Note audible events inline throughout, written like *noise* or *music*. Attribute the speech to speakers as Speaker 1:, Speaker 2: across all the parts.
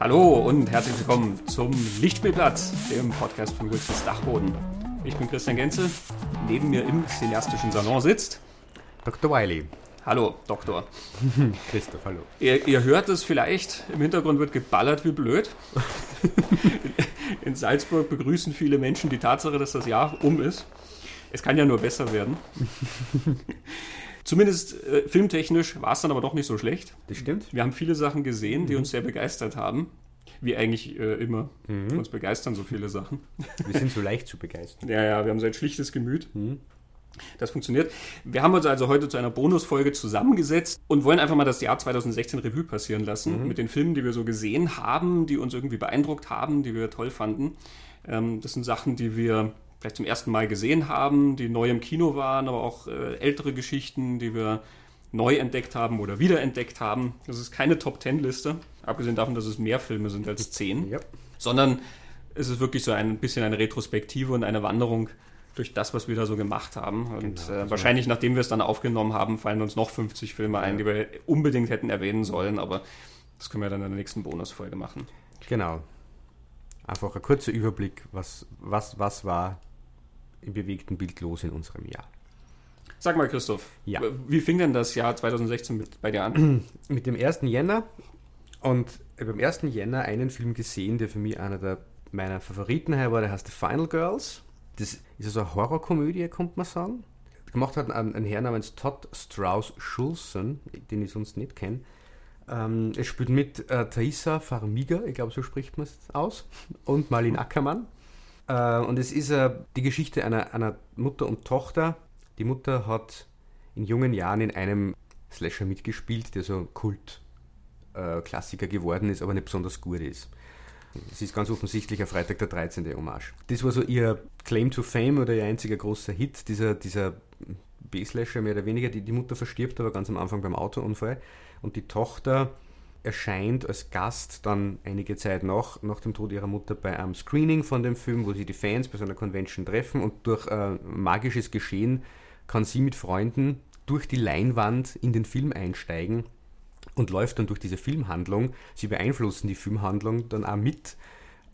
Speaker 1: Hallo und herzlich willkommen zum Lichtspielplatz, dem Podcast von Wilsons Dachboden. Ich bin Christian Genzel. Neben mir im cineastischen Salon sitzt
Speaker 2: Dr. Wiley.
Speaker 1: Hallo, Doktor. *laughs*
Speaker 2: Christoph, hallo.
Speaker 1: Ihr, ihr hört es vielleicht, im Hintergrund wird geballert wie blöd. *laughs* In Salzburg begrüßen viele Menschen die Tatsache, dass das Jahr um ist. Es kann ja nur besser werden. *laughs* Zumindest äh, filmtechnisch war es dann aber doch nicht so schlecht.
Speaker 2: Das stimmt.
Speaker 1: Wir haben viele Sachen gesehen, die uns sehr begeistert haben. Wie eigentlich äh, immer. Uns begeistern so viele Sachen.
Speaker 2: Wir sind so leicht zu begeistern. *laughs*
Speaker 1: Ja, ja, wir haben so ein schlichtes Gemüt. Das funktioniert. Wir haben uns also heute zu einer Bonusfolge zusammengesetzt und wollen einfach mal das Jahr 2016 Revue passieren lassen mit den Filmen, die wir so gesehen haben, die uns irgendwie beeindruckt haben, die wir toll fanden. Ähm, das sind Sachen, die wir vielleicht zum ersten Mal gesehen haben, die neu im Kino waren, aber auch äh, ältere Geschichten, die wir neu entdeckt haben oder wiederentdeckt haben. Das ist keine Top-10-Liste, abgesehen davon, dass es mehr Filme sind als 10
Speaker 2: Ja.
Speaker 1: sondern es ist wirklich so ein bisschen eine Retrospektive und eine Wanderung durch das, was wir da so gemacht haben. Und
Speaker 2: Genau,
Speaker 1: äh, wahrscheinlich, nachdem wir es dann aufgenommen haben, fallen uns noch 50 Filme ein, die wir unbedingt hätten erwähnen sollen, aber das können wir dann in der nächsten Bonusfolge machen.
Speaker 2: Genau. Einfach ein kurzer Überblick, was, was, was war im bewegten Bild los in unserem Jahr.
Speaker 1: Sag mal, Christoph,
Speaker 2: Ja.
Speaker 1: wie fing denn das Jahr 2016 mit, bei dir an? *clears throat*
Speaker 2: Mit dem 1. Jänner und beim 1. Jänner einen Film gesehen, der für mich einer der meiner Favoriten war, der heißt The Final Girls. Das ist also eine Horrorkomödie, könnte man sagen. Gemacht hat ein, ein Herr namens Todd Strauss Schulzen, den ich sonst nicht kenne. Ähm, es spielt mit äh, Thaisa Farmiga, ich glaube, so spricht man es aus, und Marlene Ackermann. Äh, und es ist äh, die Geschichte einer, einer Mutter und Tochter. Die Mutter hat in jungen Jahren in einem Slasher mitgespielt, der so Kult-Klassiker geworden ist, aber nicht besonders gut ist. Es ist ganz offensichtlich ein Freitag der 13. Hommage. Das war so ihr Claim to Fame oder ihr einziger großer Hit, dieser, dieser B-Slasher mehr oder weniger. Die, die Mutter verstirbt aber ganz am Anfang beim Autounfall und die Tochter erscheint als Gast dann einige Zeit nach, nach dem Tod ihrer Mutter bei einem Screening von dem Film, wo sie die Fans bei so einer Convention treffen und durch äh, magisches Geschehen kann sie mit Freunden durch die Leinwand in den Film einsteigen und läuft dann durch diese Filmhandlung. Sie beeinflussen die Filmhandlung dann auch mit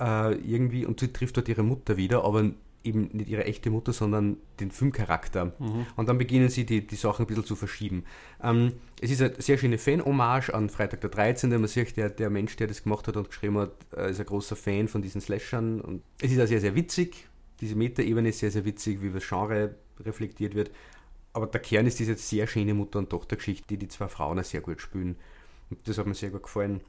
Speaker 2: äh, irgendwie und sie trifft dort ihre Mutter wieder, aber eben nicht ihre echte Mutter, sondern den Filmcharakter. Und dann beginnen sie die, die Sachen ein bisschen zu verschieben. Ähm, es ist eine sehr schöne Fan-Hommage an Freitag der 13. Man sieht, der, der Mensch, der das gemacht hat und geschrieben hat, äh, ist ein großer Fan von diesen Slashern. Und es ist auch sehr, sehr witzig. Diese Metaebene ist sehr, sehr witzig, wie das Genre reflektiert wird. Aber der Kern ist diese sehr schöne Mutter- und Tochtergeschichte, die die zwei Frauen auch sehr gut spielen. Und das hat mir sehr gut gefallen.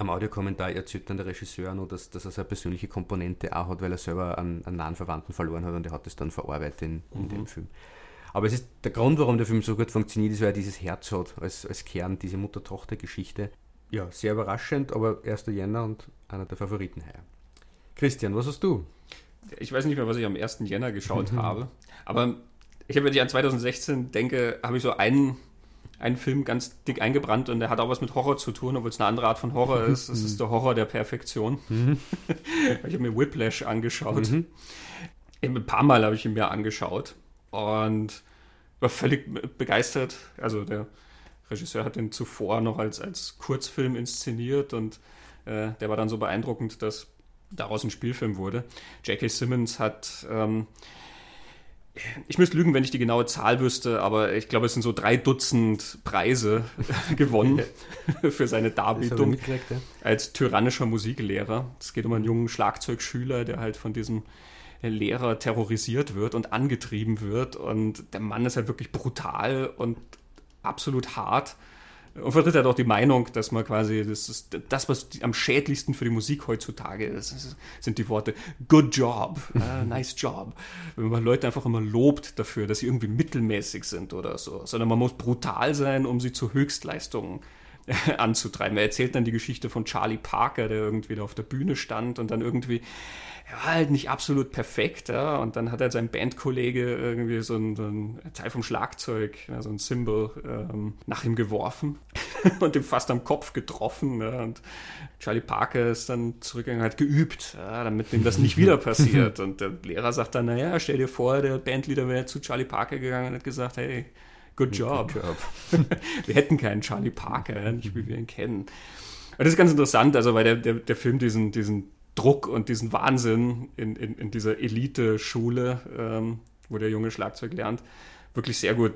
Speaker 2: Am Audiokommentar erzählt dann der Regisseur noch, dass, dass er so eine persönliche Komponente auch hat, weil er selber einen, einen nahen Verwandten verloren hat und er hat das dann verarbeitet in, in dem Film. Aber es ist der Grund, warum der Film so gut funktioniert, ist, weil er dieses Herz hat als, als Kern, diese Mutter-Tochter-Geschichte. Ja, sehr überraschend, aber 1. Jänner und einer der Favoriten heuer. Christian, was hast du?
Speaker 1: Ich weiß nicht mehr, was ich am 1. Jänner geschaut *laughs* habe, aber ich habe, wenn ich an 2016 denke, habe ich so einen, einen Film ganz dick eingebrannt und der hat auch was mit Horror zu tun, obwohl es eine andere Art von Horror *laughs* ist. Es ist der Horror der Perfektion. *laughs* ich habe mir Whiplash angeschaut. Eben Ein paar Mal habe ich ihn mir angeschaut und war völlig begeistert. Also der Regisseur hat den zuvor noch als, als Kurzfilm inszeniert und äh, der war dann so beeindruckend, dass daraus ein Spielfilm wurde. J.K. Simmons hat, ähm, ich müsste lügen, wenn ich die genaue Zahl wüsste, aber ich glaube, es sind so drei Dutzend Preise *laughs* gewonnen *laughs* für seine Darbietung
Speaker 2: ja.
Speaker 1: als tyrannischer Musiklehrer. Es geht um einen jungen Schlagzeugschüler, der halt von diesem Lehrer terrorisiert wird und angetrieben wird. Und der Mann ist halt wirklich brutal und absolut hart. Und vertritt halt auch die Meinung, dass man quasi, das ist das, was am schädlichsten für die Musik heutzutage ist, sind die Worte good job, äh, *laughs* nice job. Wenn man Leute einfach immer lobt dafür, dass sie irgendwie mittelmäßig sind oder so, sondern man muss brutal sein, um sie zu Höchstleistungen *laughs* anzutreiben. Er erzählt dann die Geschichte von Charlie Parker, der irgendwie da auf der Bühne stand und dann irgendwie, er war halt nicht absolut perfekt, ja, und dann hat er sein Bandkollege irgendwie so ein, so ein Teil vom Schlagzeug, ja, so ein Cymbal, ähm, nach ihm geworfen *laughs* und ihm fast am Kopf getroffen, ja, und Charlie Parker ist dann zurückgegangen, hat geübt, ja, damit ihm das nicht wieder *laughs* passiert und der Lehrer sagt dann, naja, stell dir vor, der Bandleader wäre zu Charlie Parker gegangen und hat gesagt, hey, good job.
Speaker 2: Good job. *laughs*
Speaker 1: wir hätten keinen Charlie Parker, nicht wie wir ihn kennen. das ist ganz interessant, also weil der, der, der Film diesen, diesen Druck und diesen Wahnsinn in, in, in dieser Elite-Schule, ähm, wo der junge Schlagzeug lernt, wirklich sehr gut,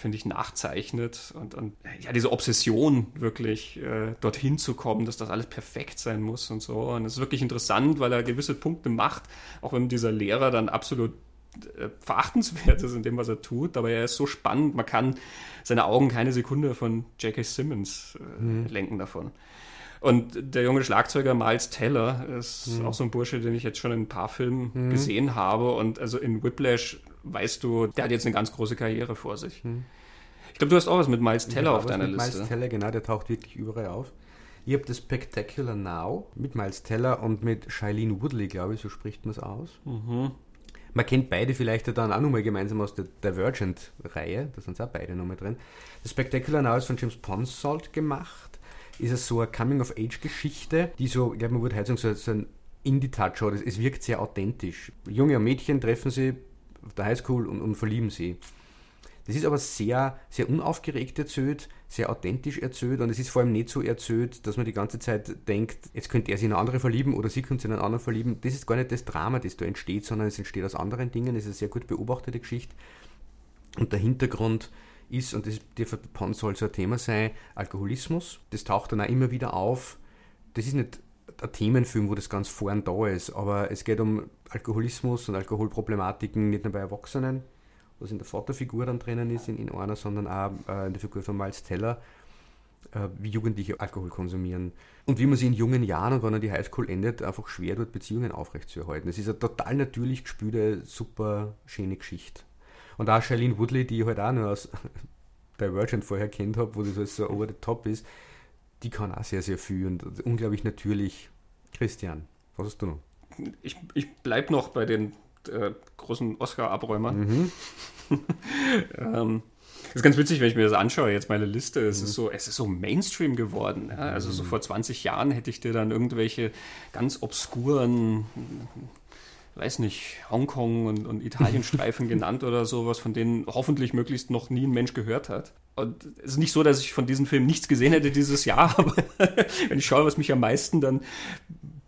Speaker 1: finde ich, nachzeichnet. Und, und ja, diese Obsession wirklich äh, dorthin zu kommen, dass das alles perfekt sein muss und so. Und es ist wirklich interessant, weil er gewisse Punkte macht, auch wenn dieser Lehrer dann absolut äh, verachtenswert ist in dem, was er tut, aber er ist so spannend, man kann seine Augen keine Sekunde von J.K. Simmons äh, mhm. lenken davon. Und der junge Schlagzeuger Miles Teller ist mhm. auch so ein Bursche, den ich jetzt schon in ein paar Filmen mhm. gesehen habe. Und also in Whiplash weißt du, der hat jetzt eine ganz große Karriere vor sich. Mhm. Ich glaube, du hast auch was mit Miles Teller auf deiner mit Liste.
Speaker 2: Miles Teller, genau, der taucht wirklich überall auf. Ich habe das Spectacular Now mit Miles Teller und mit Shailene Woodley, glaube ich, so spricht man es aus. Mhm. Man kennt beide vielleicht dann auch nochmal gemeinsam aus der Divergent-Reihe, da sind auch beide nochmal drin. Das Spectacular Now ist von James Ponsold gemacht ist es so eine Coming-of-Age-Geschichte, die so, ich glaube, man würde heute sagen, so, ein Indie-Touch hat. Es wirkt sehr authentisch. Junge und Mädchen treffen sie auf der Highschool und, und verlieben sie. Das ist aber sehr, sehr unaufgeregt erzählt, sehr authentisch erzählt und es ist vor allem nicht so erzählt, dass man die ganze Zeit denkt, jetzt könnte er sich in eine andere verlieben oder sie könnte sich in einen anderen verlieben. Das ist gar nicht das Drama, das da entsteht, sondern es entsteht aus anderen Dingen. Es ist eine sehr gut beobachtete Geschichte. Und der Hintergrund ist, und das soll so ein Thema sein, Alkoholismus. Das taucht dann auch immer wieder auf. Das ist nicht ein Themenfilm, wo das ganz vorn da ist, aber es geht um Alkoholismus und Alkoholproblematiken nicht nur bei Erwachsenen, was in der Vaterfigur dann drinnen ist, in, in einer, sondern auch äh, in der Figur von Miles Teller, äh, wie Jugendliche Alkohol konsumieren. Und wie man sie in jungen Jahren und wenn er die Highschool endet, einfach schwer tut, Beziehungen aufrechtzuerhalten. Das ist eine total natürlich gespülte, super schöne Geschichte. Und auch Shailene Woodley, die ich halt auch noch aus *laughs* Divergent vorher kennt habe, wo das so over the top ist, die kann auch sehr, sehr viel und unglaublich natürlich. Christian, was hast du noch?
Speaker 1: Ich, ich bleibe noch bei den äh, großen Oscar-Abräumern. Mhm. *laughs* ähm, das ist ganz witzig, wenn ich mir das anschaue, jetzt meine Liste. Es, mhm. ist, so, es ist so Mainstream geworden. Ja? Also so mhm. vor 20 Jahren hätte ich dir dann irgendwelche ganz obskuren weiß nicht, Hongkong und, und Italienstreifen *laughs* genannt oder sowas, von denen hoffentlich möglichst noch nie ein Mensch gehört hat. Und es ist nicht so, dass ich von diesem Film nichts gesehen hätte dieses Jahr, *laughs* aber *laughs* wenn ich schaue, was mich am meisten dann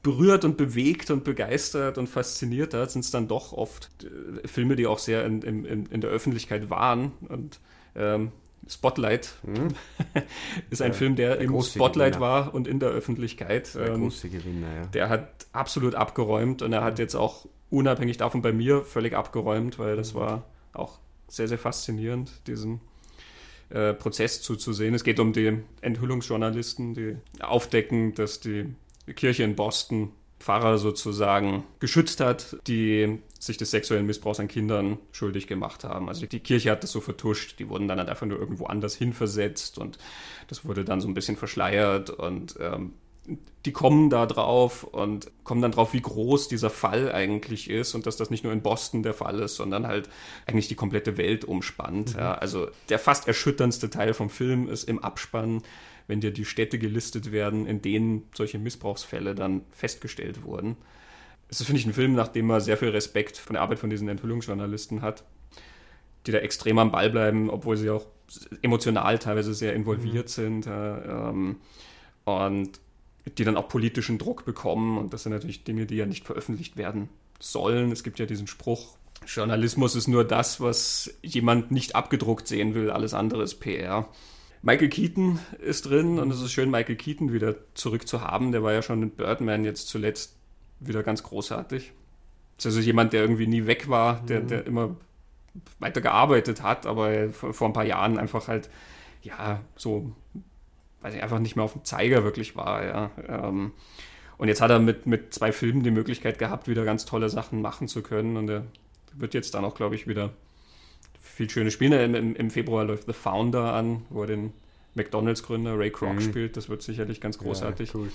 Speaker 1: berührt und bewegt und begeistert und fasziniert hat, sind es dann doch oft äh, Filme, die auch sehr in, in, in der Öffentlichkeit waren. Und ähm, Spotlight mhm. *laughs* ist ein ja, Film, der, der im Spotlight Gewinner. war und in der Öffentlichkeit.
Speaker 2: Der ähm, große Gewinner, ja.
Speaker 1: Der hat absolut abgeräumt und er hat jetzt auch unabhängig davon bei mir völlig abgeräumt, weil das mhm. war auch sehr, sehr faszinierend, diesen äh, Prozess zuzusehen. Es geht um die Enthüllungsjournalisten, die aufdecken, dass die Kirche in Boston Pfarrer sozusagen geschützt hat, die sich des sexuellen Missbrauchs an Kindern schuldig gemacht haben. Also die Kirche hat das so vertuscht, die wurden dann halt einfach nur irgendwo anders hinversetzt und das wurde dann so ein bisschen verschleiert und ähm, die kommen da drauf und kommen dann drauf, wie groß dieser Fall eigentlich ist und dass das nicht nur in Boston der Fall ist, sondern halt eigentlich die komplette Welt umspannt. Mhm. Ja, also der fast erschütterndste Teil vom Film ist im Abspann wenn dir die Städte gelistet werden, in denen solche Missbrauchsfälle dann festgestellt wurden. Es ist, finde ich, ein Film, nach dem man sehr viel Respekt von der Arbeit von diesen Enthüllungsjournalisten hat, die da extrem am Ball bleiben, obwohl sie auch emotional teilweise sehr involviert mhm. sind. Äh, ähm, und die dann auch politischen Druck bekommen. Und das sind natürlich Dinge, die ja nicht veröffentlicht werden sollen. Es gibt ja diesen Spruch, Journalismus ist nur das, was jemand nicht abgedruckt sehen will, alles andere ist PR. Michael Keaton ist drin und es ist schön, Michael Keaton wieder zurück zu haben. Der war ja schon in Birdman jetzt zuletzt wieder ganz großartig. Das ist also jemand, der irgendwie nie weg war, der, mhm. der immer weiter gearbeitet hat, aber vor ein paar Jahren einfach halt, ja, so, weiß ich, einfach nicht mehr auf dem Zeiger wirklich war, ja. Ähm, und jetzt hat er mit, mit zwei Filmen die Möglichkeit gehabt, wieder ganz tolle Sachen machen zu können und er wird jetzt dann auch, glaube ich, wieder viel schöne Spiele. Im, Im, Februar läuft The Founder an, wo er den McDonalds-Gründer Ray Kroc mhm. spielt. Das wird sicherlich ganz großartig. Ja, cool.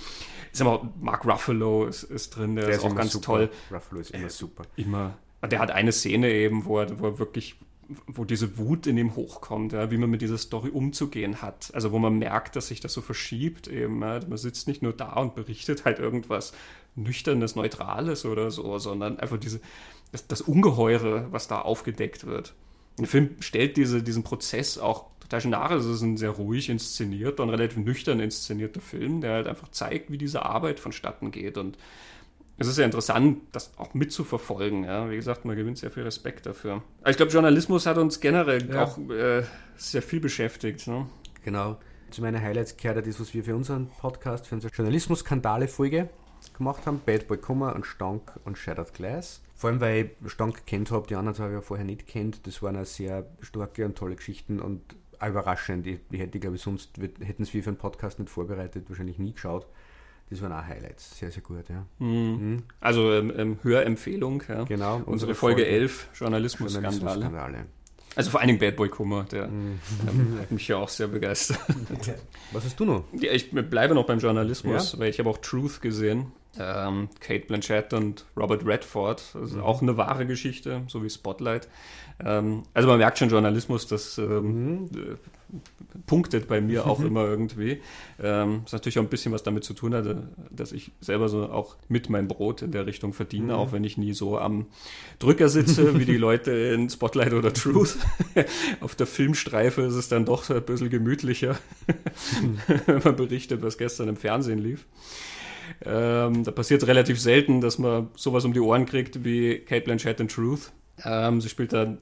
Speaker 1: Ist aber Mark Ruffalo ist, ist drin, der, der ist, ist auch ganz
Speaker 2: super.
Speaker 1: toll.
Speaker 2: Ruffalo ist immer äh, super.
Speaker 1: Immer. Der hat eine Szene eben, wo er, wo er wirklich wo diese Wut in ihm hochkommt, ja, wie man mit dieser Story umzugehen hat. Also wo man merkt, dass sich das so verschiebt eben. Ja. Man sitzt nicht nur da und berichtet halt irgendwas Nüchternes, Neutrales oder so, sondern einfach diese, das, das Ungeheure, was da aufgedeckt wird. Der Film stellt diese, diesen Prozess auch Taschenare ist es ein sehr ruhig inszenierter und relativ nüchtern inszenierter Film, der halt einfach zeigt, wie diese Arbeit vonstatten geht. Und es ist ja interessant, das auch mitzuverfolgen. Ja. Wie gesagt, man gewinnt sehr viel Respekt dafür. Aber ich glaube, Journalismus hat uns generell ja. auch äh, sehr viel beschäftigt. Ne?
Speaker 2: Genau. Zu meinen Highlights gehört das, was wir für unseren Podcast, für unsere Journalismus-Skandale-Folge gemacht haben. Bad Boy Kummer und Stank und Shattered Glass. Vor allem, weil ich Stank kennt habe, die anderen habe ich ja vorher nicht kennt. Das waren auch sehr starke und tolle Geschichten und überraschend. Die, die hätte ich, glaube ich, sonst hätten es wir für einen Podcast nicht vorbereitet, wahrscheinlich nie geschaut. Das waren auch Highlights. Sehr, sehr gut, ja.
Speaker 1: Mhm. Mhm. Also ähm, ähm Hörempfehlung, ja.
Speaker 2: Genau.
Speaker 1: Unsere, unsere Folge, Folge 11, Journalismus-Skandale. Journalismus also vor allen Dingen Bad Boy Kummer, der ähm, hat mich ja auch sehr begeistert. *laughs*
Speaker 2: Was hast du noch?
Speaker 1: Ja, ich bleibe noch beim Journalismus, ja? weil ich habe auch Truth gesehen. Ähm, Kate Blanchett und Robert Redford. Ist mhm. auch eine wahre Geschichte, so wie Spotlight. Ähm, also man merkt schon Journalismus, das ähm, mhm. Äh, punktet bei mir auch *laughs* immer irgendwie. Ähm, das natürlich auch ein bisschen was damit zu tun hat, dass ich selber so auch mit mein Brot in der Richtung verdiene, mhm. auch wenn ich nie so am Drücker sitze, wie die *laughs* Leute in Spotlight oder Truth. *laughs* Auf der Filmstreife ist es dann doch ein bisschen gemütlicher, wenn man berichtet, was gestern im Fernsehen lief. Ähm, da passiert es relativ selten, dass man sowas um die Ohren kriegt wie Kate Blanchett in Truth. Ähm, sie spielt da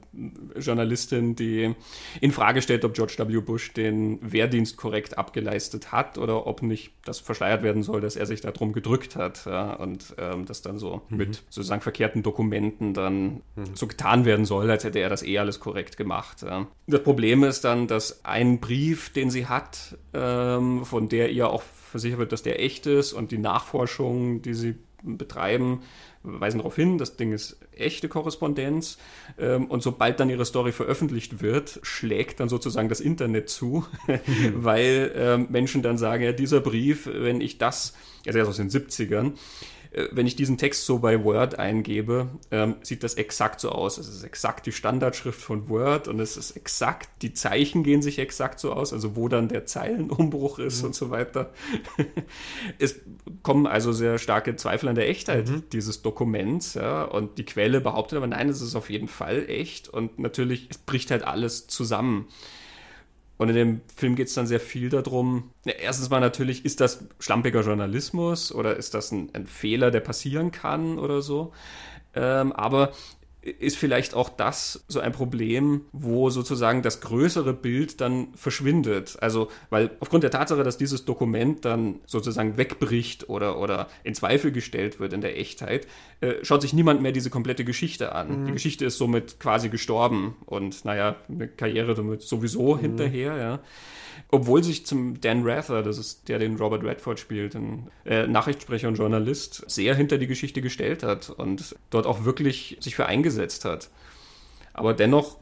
Speaker 1: Journalistin, die in Frage stellt, ob George W. Bush den Wehrdienst korrekt abgeleistet hat oder ob nicht das verschleiert werden soll, dass er sich darum gedrückt hat ja, und ähm, das dann so mhm. mit sozusagen verkehrten Dokumenten dann mhm. so getan werden soll, als hätte er das eh alles korrekt gemacht. Ja. Das Problem ist dann, dass ein Brief, den sie hat, ähm, von der ihr auch versichert wird, dass der echt ist und die Nachforschung, die sie betreiben, weisen darauf hin, das Ding ist echte Korrespondenz. Ähm, und sobald dann ihre Story veröffentlicht wird, schlägt dann sozusagen das Internet zu, *laughs* weil ähm, Menschen dann sagen, ja, dieser Brief, wenn ich das, also erst aus den 70ern, äh, wenn ich diesen Text so bei Word eingebe, ähm, sieht das exakt so aus. Es ist exakt die Standardschrift von Word und es ist exakt, die Zeichen gehen sich exakt so aus, also wo dann der Zeilenumbruch ist mhm. und so weiter. *laughs* es kommen also sehr starke Zweifel an der Echtheit mhm. dieses Dokuments, ja, und die Quelle behauptet aber, nein, es ist auf jeden Fall echt und natürlich, es bricht halt alles zusammen. Und in dem Film geht es dann sehr viel darum, ja, erstens mal natürlich, ist das schlampiger Journalismus oder ist das ein, ein Fehler, der passieren kann oder so. Ähm, aber ist vielleicht auch das so ein Problem, wo sozusagen das größere Bild dann verschwindet. Also, weil aufgrund der Tatsache, dass dieses Dokument dann sozusagen wegbricht oder, oder in Zweifel gestellt wird in der Echtheit, äh, schaut sich niemand mehr diese komplette Geschichte an. Mhm. Die Geschichte ist somit quasi gestorben und naja, eine Karriere damit sowieso mhm. hinterher, ja. Obwohl sich zum Dan Rather, das ist der, den Robert Redford spielt, ein äh, Nachrichtssprecher und Journalist, sehr hinter die Geschichte gestellt hat und dort auch wirklich sich für eingesetzt hat. Aber dennoch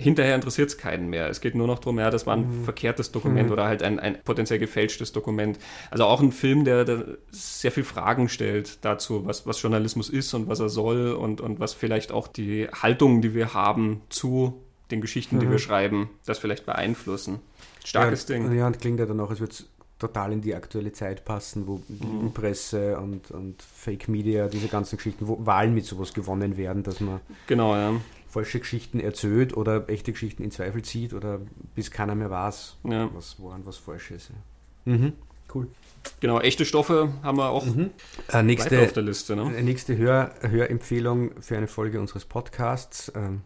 Speaker 1: hinterher interessiert es keinen mehr. Es geht nur noch darum, ja, das war ein mhm. verkehrtes Dokument mhm. oder halt ein, ein potenziell gefälschtes Dokument. Also auch ein Film, der, der, sehr viel Fragen stellt dazu, was, was Journalismus ist und was er soll und, und was vielleicht auch die Haltungen, die wir haben zu den Geschichten, mhm. die wir schreiben, das vielleicht beeinflussen. Starkes
Speaker 2: ja,
Speaker 1: Ding.
Speaker 2: Ja, und klingt ja dann auch, als würde es total in die aktuelle Zeit passen, wo mhm. Presse und, und Fake Media, diese ganzen Geschichten, wo Wahlen mit sowas gewonnen werden, dass man
Speaker 1: genau, ja.
Speaker 2: falsche Geschichten erzählt oder echte Geschichten in Zweifel zieht oder bis keiner mehr weiß, ja. was woran was falsch ist. Mhm. Cool.
Speaker 1: Genau, echte Stoffe haben wir auch
Speaker 2: mhm. äh, nächste, auf der Liste. Ne? Äh, nächste Hör, Hörempfehlung für eine Folge unseres Podcasts. Ähm,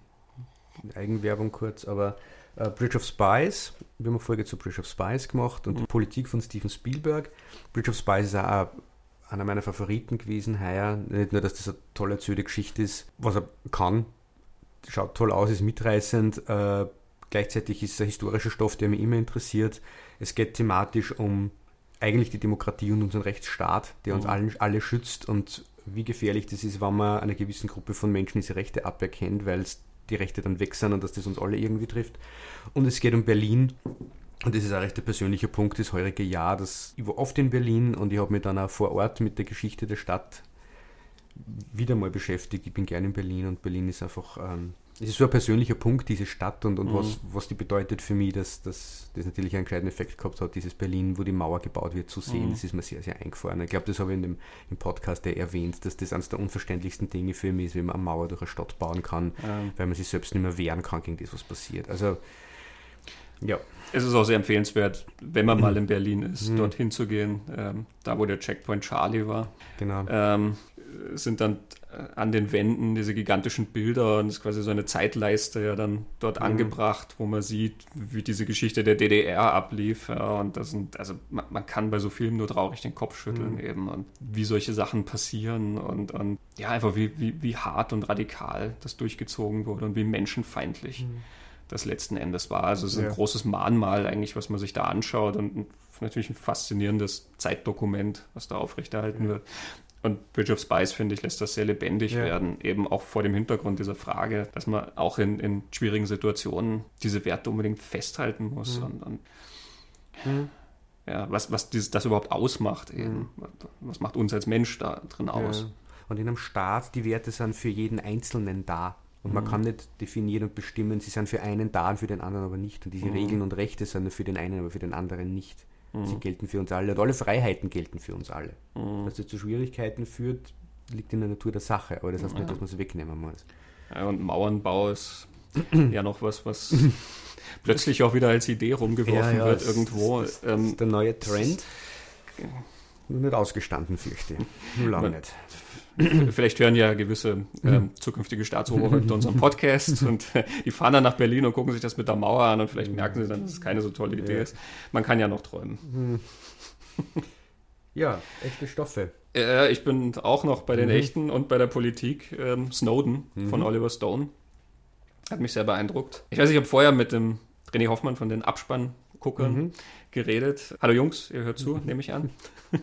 Speaker 2: Eigenwerbung kurz, aber Uh, Bridge of Spies, wir haben eine Folge zu Bridge of Spies gemacht und mhm. Politik von Steven Spielberg. Bridge of Spies ist auch einer meiner Favoriten gewesen heuer. Nicht nur, dass das eine tolle erzählte Geschichte ist, was er kann, schaut toll aus, ist mitreißend. Uh, gleichzeitig ist es ein historischer Stoff, der mich immer interessiert. Es geht thematisch um eigentlich die Demokratie und unseren Rechtsstaat, der uns mhm. allen, alle schützt und wie gefährlich das ist, wenn man einer gewissen Gruppe von Menschen diese Rechte aberkennt, weil es die Rechte dann weg sind und dass das uns alle irgendwie trifft. Und es geht um Berlin. Und das ist auch recht ein persönlicher Punkt das heurige Jahr. Das, ich war oft in Berlin und ich habe mich dann auch vor Ort mit der Geschichte der Stadt wieder mal beschäftigt. Ich bin gerne in Berlin und Berlin ist einfach ähm, es ist so ein persönlicher Punkt, diese Stadt und, und mhm. was, was die bedeutet für mich, dass, dass das natürlich einen gescheiten Effekt gehabt hat, dieses Berlin, wo die Mauer gebaut wird, zu sehen. Mhm. Das ist mir sehr, sehr eingefahren. Ich glaube, das habe ich in dem, im Podcast ja erwähnt, dass das eines der unverständlichsten Dinge für mich ist, wenn man eine Mauer durch eine Stadt bauen kann, mhm. weil man sich selbst nicht mehr wehren kann gegen das, was passiert. Also
Speaker 1: Ja. Es ist auch sehr empfehlenswert, wenn man mal in Berlin *clears throat* ist, mhm. dorthin zu gehen, ähm, da wo der Checkpoint Charlie war. Genau. Ähm, sind dann an den Wänden diese gigantischen Bilder und es ist quasi so eine Zeitleiste ja dann dort mhm. angebracht, wo man sieht, wie diese Geschichte der DDR ablief. Ja, und das sind, also man, man, kann bei so Filmen nur traurig den Kopf schütteln mhm. eben und wie solche Sachen passieren und, und ja, einfach wie, wie, wie hart und radikal das durchgezogen wurde und wie menschenfeindlich. Mhm das letzten Endes war. Also es ist ja. ein großes Mahnmal eigentlich, was man sich da anschaut und natürlich ein faszinierendes Zeitdokument, was da aufrechterhalten ja. wird. Und Bridge of Spies, finde ich, lässt das sehr lebendig ja. werden, eben auch vor dem Hintergrund dieser Frage, dass man auch in, in schwierigen Situationen diese Werte unbedingt festhalten muss. Mhm. Und, und mhm. ja, was, was dieses, das überhaupt ausmacht, eben. Mhm. Was macht uns als Mensch da drin aus? Ja.
Speaker 2: Und in einem Staat, die Werte sind für jeden Einzelnen da. Und man mhm. kann nicht definieren und bestimmen, sie sind für einen da und für den anderen aber nicht. Und diese mhm. Regeln und Rechte sind für den einen, aber für den anderen nicht. Mhm. Sie gelten für uns alle und alle Freiheiten gelten für uns alle. Mhm. Dass das zu Schwierigkeiten führt, liegt in der Natur der Sache, aber das heißt ja. nicht, dass man sie wegnehmen muss.
Speaker 1: Ja, und Mauernbau ist ja noch was, was *laughs* plötzlich auch wieder als Idee rumgeworfen ja, wird irgendwo.
Speaker 2: Das, das, ähm, der neue Trend. Nur nicht ausgestanden, fürchte ich. Nur lange nicht.
Speaker 1: Vielleicht hören ja gewisse *laughs* äh, zukünftige Staatsoberhäupter unseren Podcast und die fahren dann nach Berlin und gucken sich das mit der Mauer an und vielleicht merken sie dann, dass es keine so tolle Idee ja. ist. Man kann ja noch träumen. Hm. *laughs*
Speaker 2: Ja, echte Stoffe.
Speaker 1: Äh, ich bin auch noch bei den mhm. echten und bei der Politik. Ähm, Snowden mhm. von Oliver Stone hat mich sehr beeindruckt. Ich weiß, ich habe vorher mit dem René Hoffmann von den Abspannguckern mhm geredet. Hallo Jungs, ihr hört zu, nehme ich an. *laughs*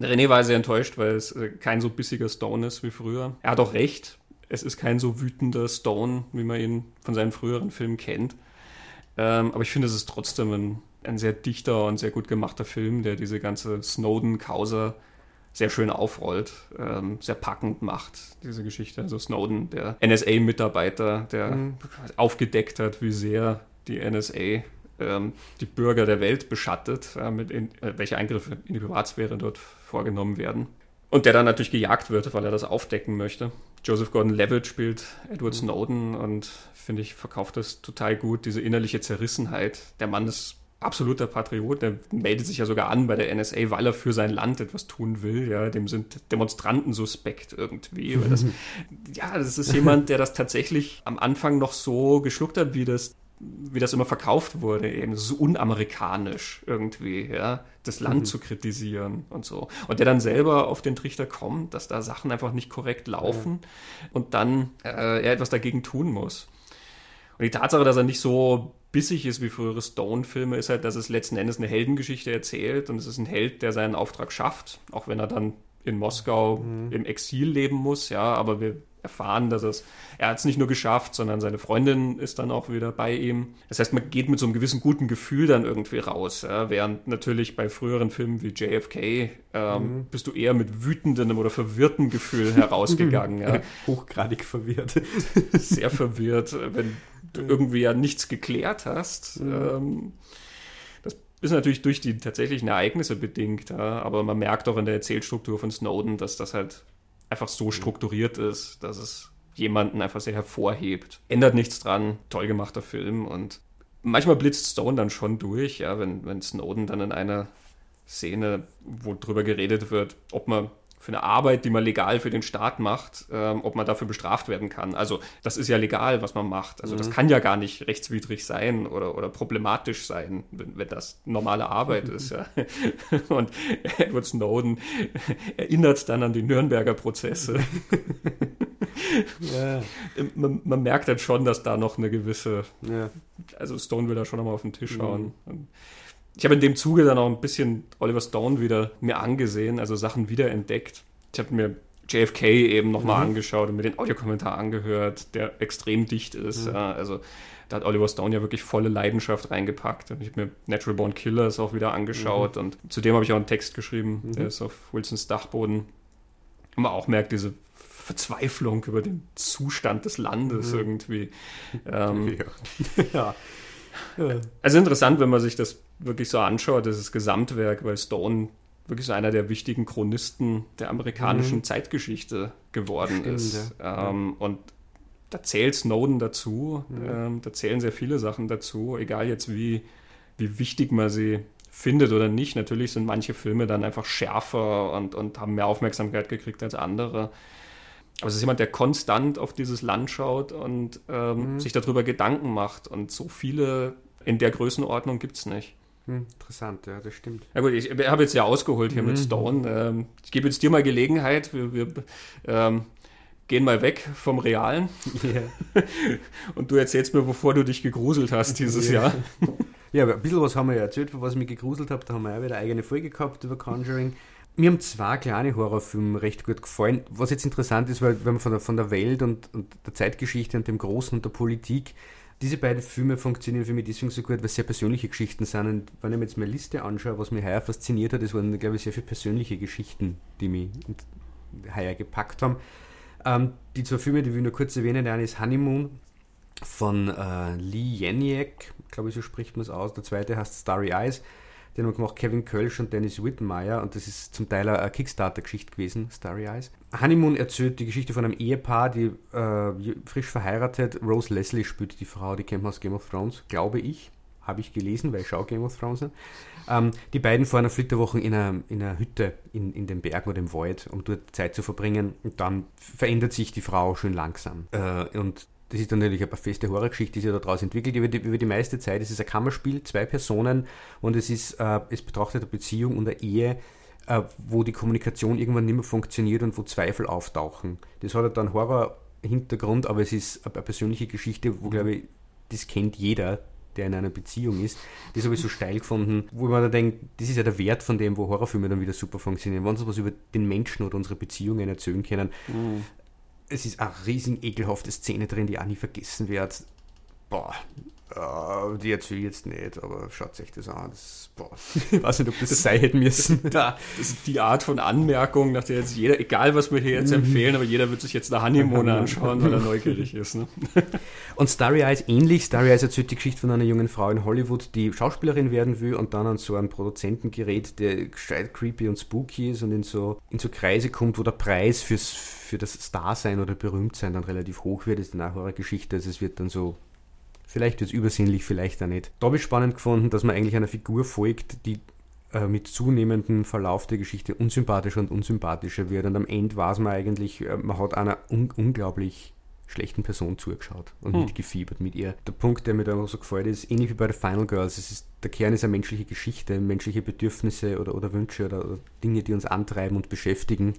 Speaker 1: René war sehr enttäuscht, weil es äh, kein so bissiger Stone ist wie früher. Er hat auch recht. Es ist kein so wütender Stone, wie man ihn von seinen früheren Filmen kennt. Ähm, aber ich finde, es ist trotzdem ein, ein sehr dichter und sehr gut gemachter Film, der diese ganze Snowden-Causa sehr schön aufrollt, ähm, sehr packend macht, diese Geschichte. Also Snowden, der NSA-Mitarbeiter, der mhm. aufgedeckt hat, wie sehr die NSA ähm, die Bürger der Welt beschattet, äh, mit in, äh, welche Eingriffe in die Privatsphäre dort vorgenommen werden. Und der dann natürlich gejagt wird, weil er das aufdecken möchte. Joseph Gordon-Levitt spielt Edward mhm. Snowden und finde ich, verkauft das total gut, diese innerliche Zerrissenheit. Der Mann ist absoluter Patriot, der meldet sich ja sogar an bei der NSA, weil er für sein Land etwas tun will. Ja, dem sind Demonstranten suspekt irgendwie. Das, *laughs* ja, das ist jemand, der das tatsächlich am Anfang noch so geschluckt hat, wie das wie das immer verkauft wurde, eben so unamerikanisch irgendwie, ja, das Land mhm. zu kritisieren und so. Und der dann selber auf den Trichter kommt, dass da Sachen einfach nicht korrekt laufen ja. und dann äh, er etwas dagegen tun muss. Und die Tatsache, dass er nicht so bissig ist wie frühere Stone-Filme, ist halt, dass es letzten Endes eine Heldengeschichte erzählt und es ist ein Held, der seinen Auftrag schafft, auch wenn er dann in Moskau mhm. im Exil leben muss, ja, aber wir erfahren, dass es, er hat es nicht nur geschafft, sondern seine Freundin ist dann auch wieder bei ihm. Das heißt, man geht mit so einem gewissen guten Gefühl dann irgendwie raus, ja, während natürlich bei früheren Filmen wie JFK ähm, mhm. bist du eher mit wütendem oder verwirrtem Gefühl herausgegangen. *laughs* ja.
Speaker 2: Hochgradig verwirrt.
Speaker 1: Sehr verwirrt, wenn du irgendwie ja nichts geklärt hast. Mhm. Ähm, ist natürlich durch die tatsächlichen Ereignisse bedingt, ja, aber man merkt auch in der Erzählstruktur von Snowden, dass das halt einfach so strukturiert ist, dass es jemanden einfach sehr hervorhebt. Ändert nichts dran, toll gemachter Film und manchmal blitzt Stone dann schon durch, ja, wenn, wenn Snowden dann in einer Szene, wo drüber geredet wird, ob man für eine Arbeit, die man legal für den Staat macht, ähm, ob man dafür bestraft werden kann. Also das ist ja legal, was man macht. Also mhm. das kann ja gar nicht rechtswidrig sein oder, oder problematisch sein, wenn, wenn das normale Arbeit mhm. ist. Ja. *laughs* Und Edward Snowden erinnert dann an die Nürnberger Prozesse. ja. man, man, merkt dann schon, dass da noch eine gewisse, ja. also Stone will da schon nochmal auf den Tisch mhm. Ich habe in dem Zuge dann auch ein bisschen Oliver Stone wieder mir angesehen, also Sachen wiederentdeckt. Ich habe mir JFK eben nochmal mhm. angeschaut und mir den Audiokommentar angehört, der extrem dicht ist. Mhm. Ja, also da hat Oliver Stone ja wirklich volle Leidenschaft reingepackt. Und ich habe mir Natural Born Killers auch wieder angeschaut mhm. und zudem habe ich auch einen Text geschrieben, mhm. der ist auf Wilsons Dachboden. Und man auch merkt diese Verzweiflung über den Zustand des Landes mhm. irgendwie. Ähm, ja. *laughs* ja. Also interessant, wenn man sich das wirklich so anschaut, dieses Gesamtwerk, weil Stone wirklich so einer der wichtigen Chronisten der amerikanischen mhm. Zeitgeschichte geworden Stimmt, ist. Ja. Ähm, und da zählt Snowden dazu, mhm. ähm, da zählen sehr viele Sachen dazu, egal jetzt wie, wie wichtig man sie findet oder nicht. Natürlich sind manche Filme dann einfach schärfer und, und haben mehr Aufmerksamkeit gekriegt als andere. Aber es ist jemand, der konstant auf dieses Land schaut und ähm, mhm. sich darüber Gedanken macht. Und so viele in der Größenordnung gibt es nicht.
Speaker 2: Hm, interessant, ja, das stimmt.
Speaker 1: Ja gut, ich habe jetzt ja ausgeholt hier mhm. mit Stone. Ähm, ich gebe jetzt dir mal Gelegenheit. Wir, wir ähm, gehen mal weg vom Realen. Yeah. *laughs* Und du erzählst mir, wovor du dich gegruselt hast dieses yeah. Jahr. *laughs*
Speaker 2: Ja, aber ein bisschen was haben wir ja erzählt, was ich mich gegruselt habe. Da haben wir ja wieder eine eigene Folge gehabt über Conjuring. Mir haben zwei kleine Horrorfilme recht gut gefallen. Was jetzt interessant ist, weil wenn man von der, von der Welt und, und der Zeitgeschichte und dem Großen und der Politik diese beiden Filme funktionieren für mich deswegen so gut, weil es sehr persönliche Geschichten sind. Und wenn ich mir jetzt meine Liste anschaue, was mich heuer fasziniert hat, das waren, glaube ich, sehr viele persönliche Geschichten, die mich heuer gepackt haben. Ähm, die zwei Filme, die will ich nur kurz erwähnen. Der eine ist Honeymoon von äh, Lee Janiak, glaube ich, so spricht man es aus. Der zweite heißt Starry Eyes. Den haben gemacht Kevin Kölsch und Dennis Wittenmeyer und das ist zum Teil eine Kickstarter-Geschichte gewesen, Starry Eyes. Honeymoon erzählt die Geschichte von einem Ehepaar, die äh, frisch verheiratet. Rose Leslie spielt die Frau, die kennt man aus Game of Thrones, glaube ich. Habe ich gelesen, weil ich schaue Game of Thrones. Ähm, die beiden fahren eine Flitterwoche in einer, in einer Hütte in, in den Bergen oder im Wald, um dort Zeit zu verbringen. Und dann verändert sich die Frau schön langsam. Äh, und das ist dann natürlich eine feste Horrorgeschichte, die sich daraus entwickelt. Über die, über die meiste Zeit ist es ein Kammerspiel, zwei Personen und es ist, äh, es betrachtet eine Beziehung und eine Ehe, äh, wo die Kommunikation irgendwann nicht mehr funktioniert und wo Zweifel auftauchen. Das hat dann Horror-Hintergrund, aber es ist eine persönliche Geschichte, wo, glaube ich, das kennt jeder, der in einer Beziehung ist. Das habe ich so steil gefunden, wo man da denkt, das ist ja der Wert von dem, wo Horrorfilme dann wieder super funktionieren. Wenn sie was über den Menschen oder unsere Beziehungen erzählen können, mhm es ist eine riesen ekelhafte Szene drin, die auch nie vergessen wird. Boah, die erzähle ich jetzt nicht, aber schaut euch das an. Das, boah, ich weiß nicht, ob das, das sein hätten müssen. *laughs*
Speaker 1: das ist die Art von Anmerkung, nach der jetzt jeder, egal was wir hier jetzt mhm. empfehlen, aber jeder wird sich jetzt eine Honeymoon anschauen, weil er neugierig ist. Ne? *laughs*
Speaker 2: Und Starry Eyes ähnlich. Starry Eyes erzählt die Geschichte von einer jungen Frau in Hollywood, die Schauspielerin werden will und dann an so einen Produzenten gerät, der gescheit creepy und spooky ist und in so, in so Kreise kommt, wo der Preis fürs, für das Starsein oder Berühmtsein dann relativ hoch wird. Das ist eine Geschichte. Also es wird dann so Vielleicht wird es übersinnlich, vielleicht auch nicht. Da habe ich spannend gefunden, dass man eigentlich einer Figur folgt, die äh, mit zunehmendem Verlauf der Geschichte unsympathischer und unsympathischer wird. Und am Ende weiß man eigentlich, äh, man hat einer un unglaublich schlechten Person zugeschaut und hm. mitgefiebert mit ihr. Der Punkt, der mir da so gefällt, ist ähnlich wie bei The Final Girls. Es ist, der Kern ist eine menschliche Geschichte, menschliche Bedürfnisse oder, oder Wünsche oder, oder, Dinge, die uns antreiben und beschäftigen,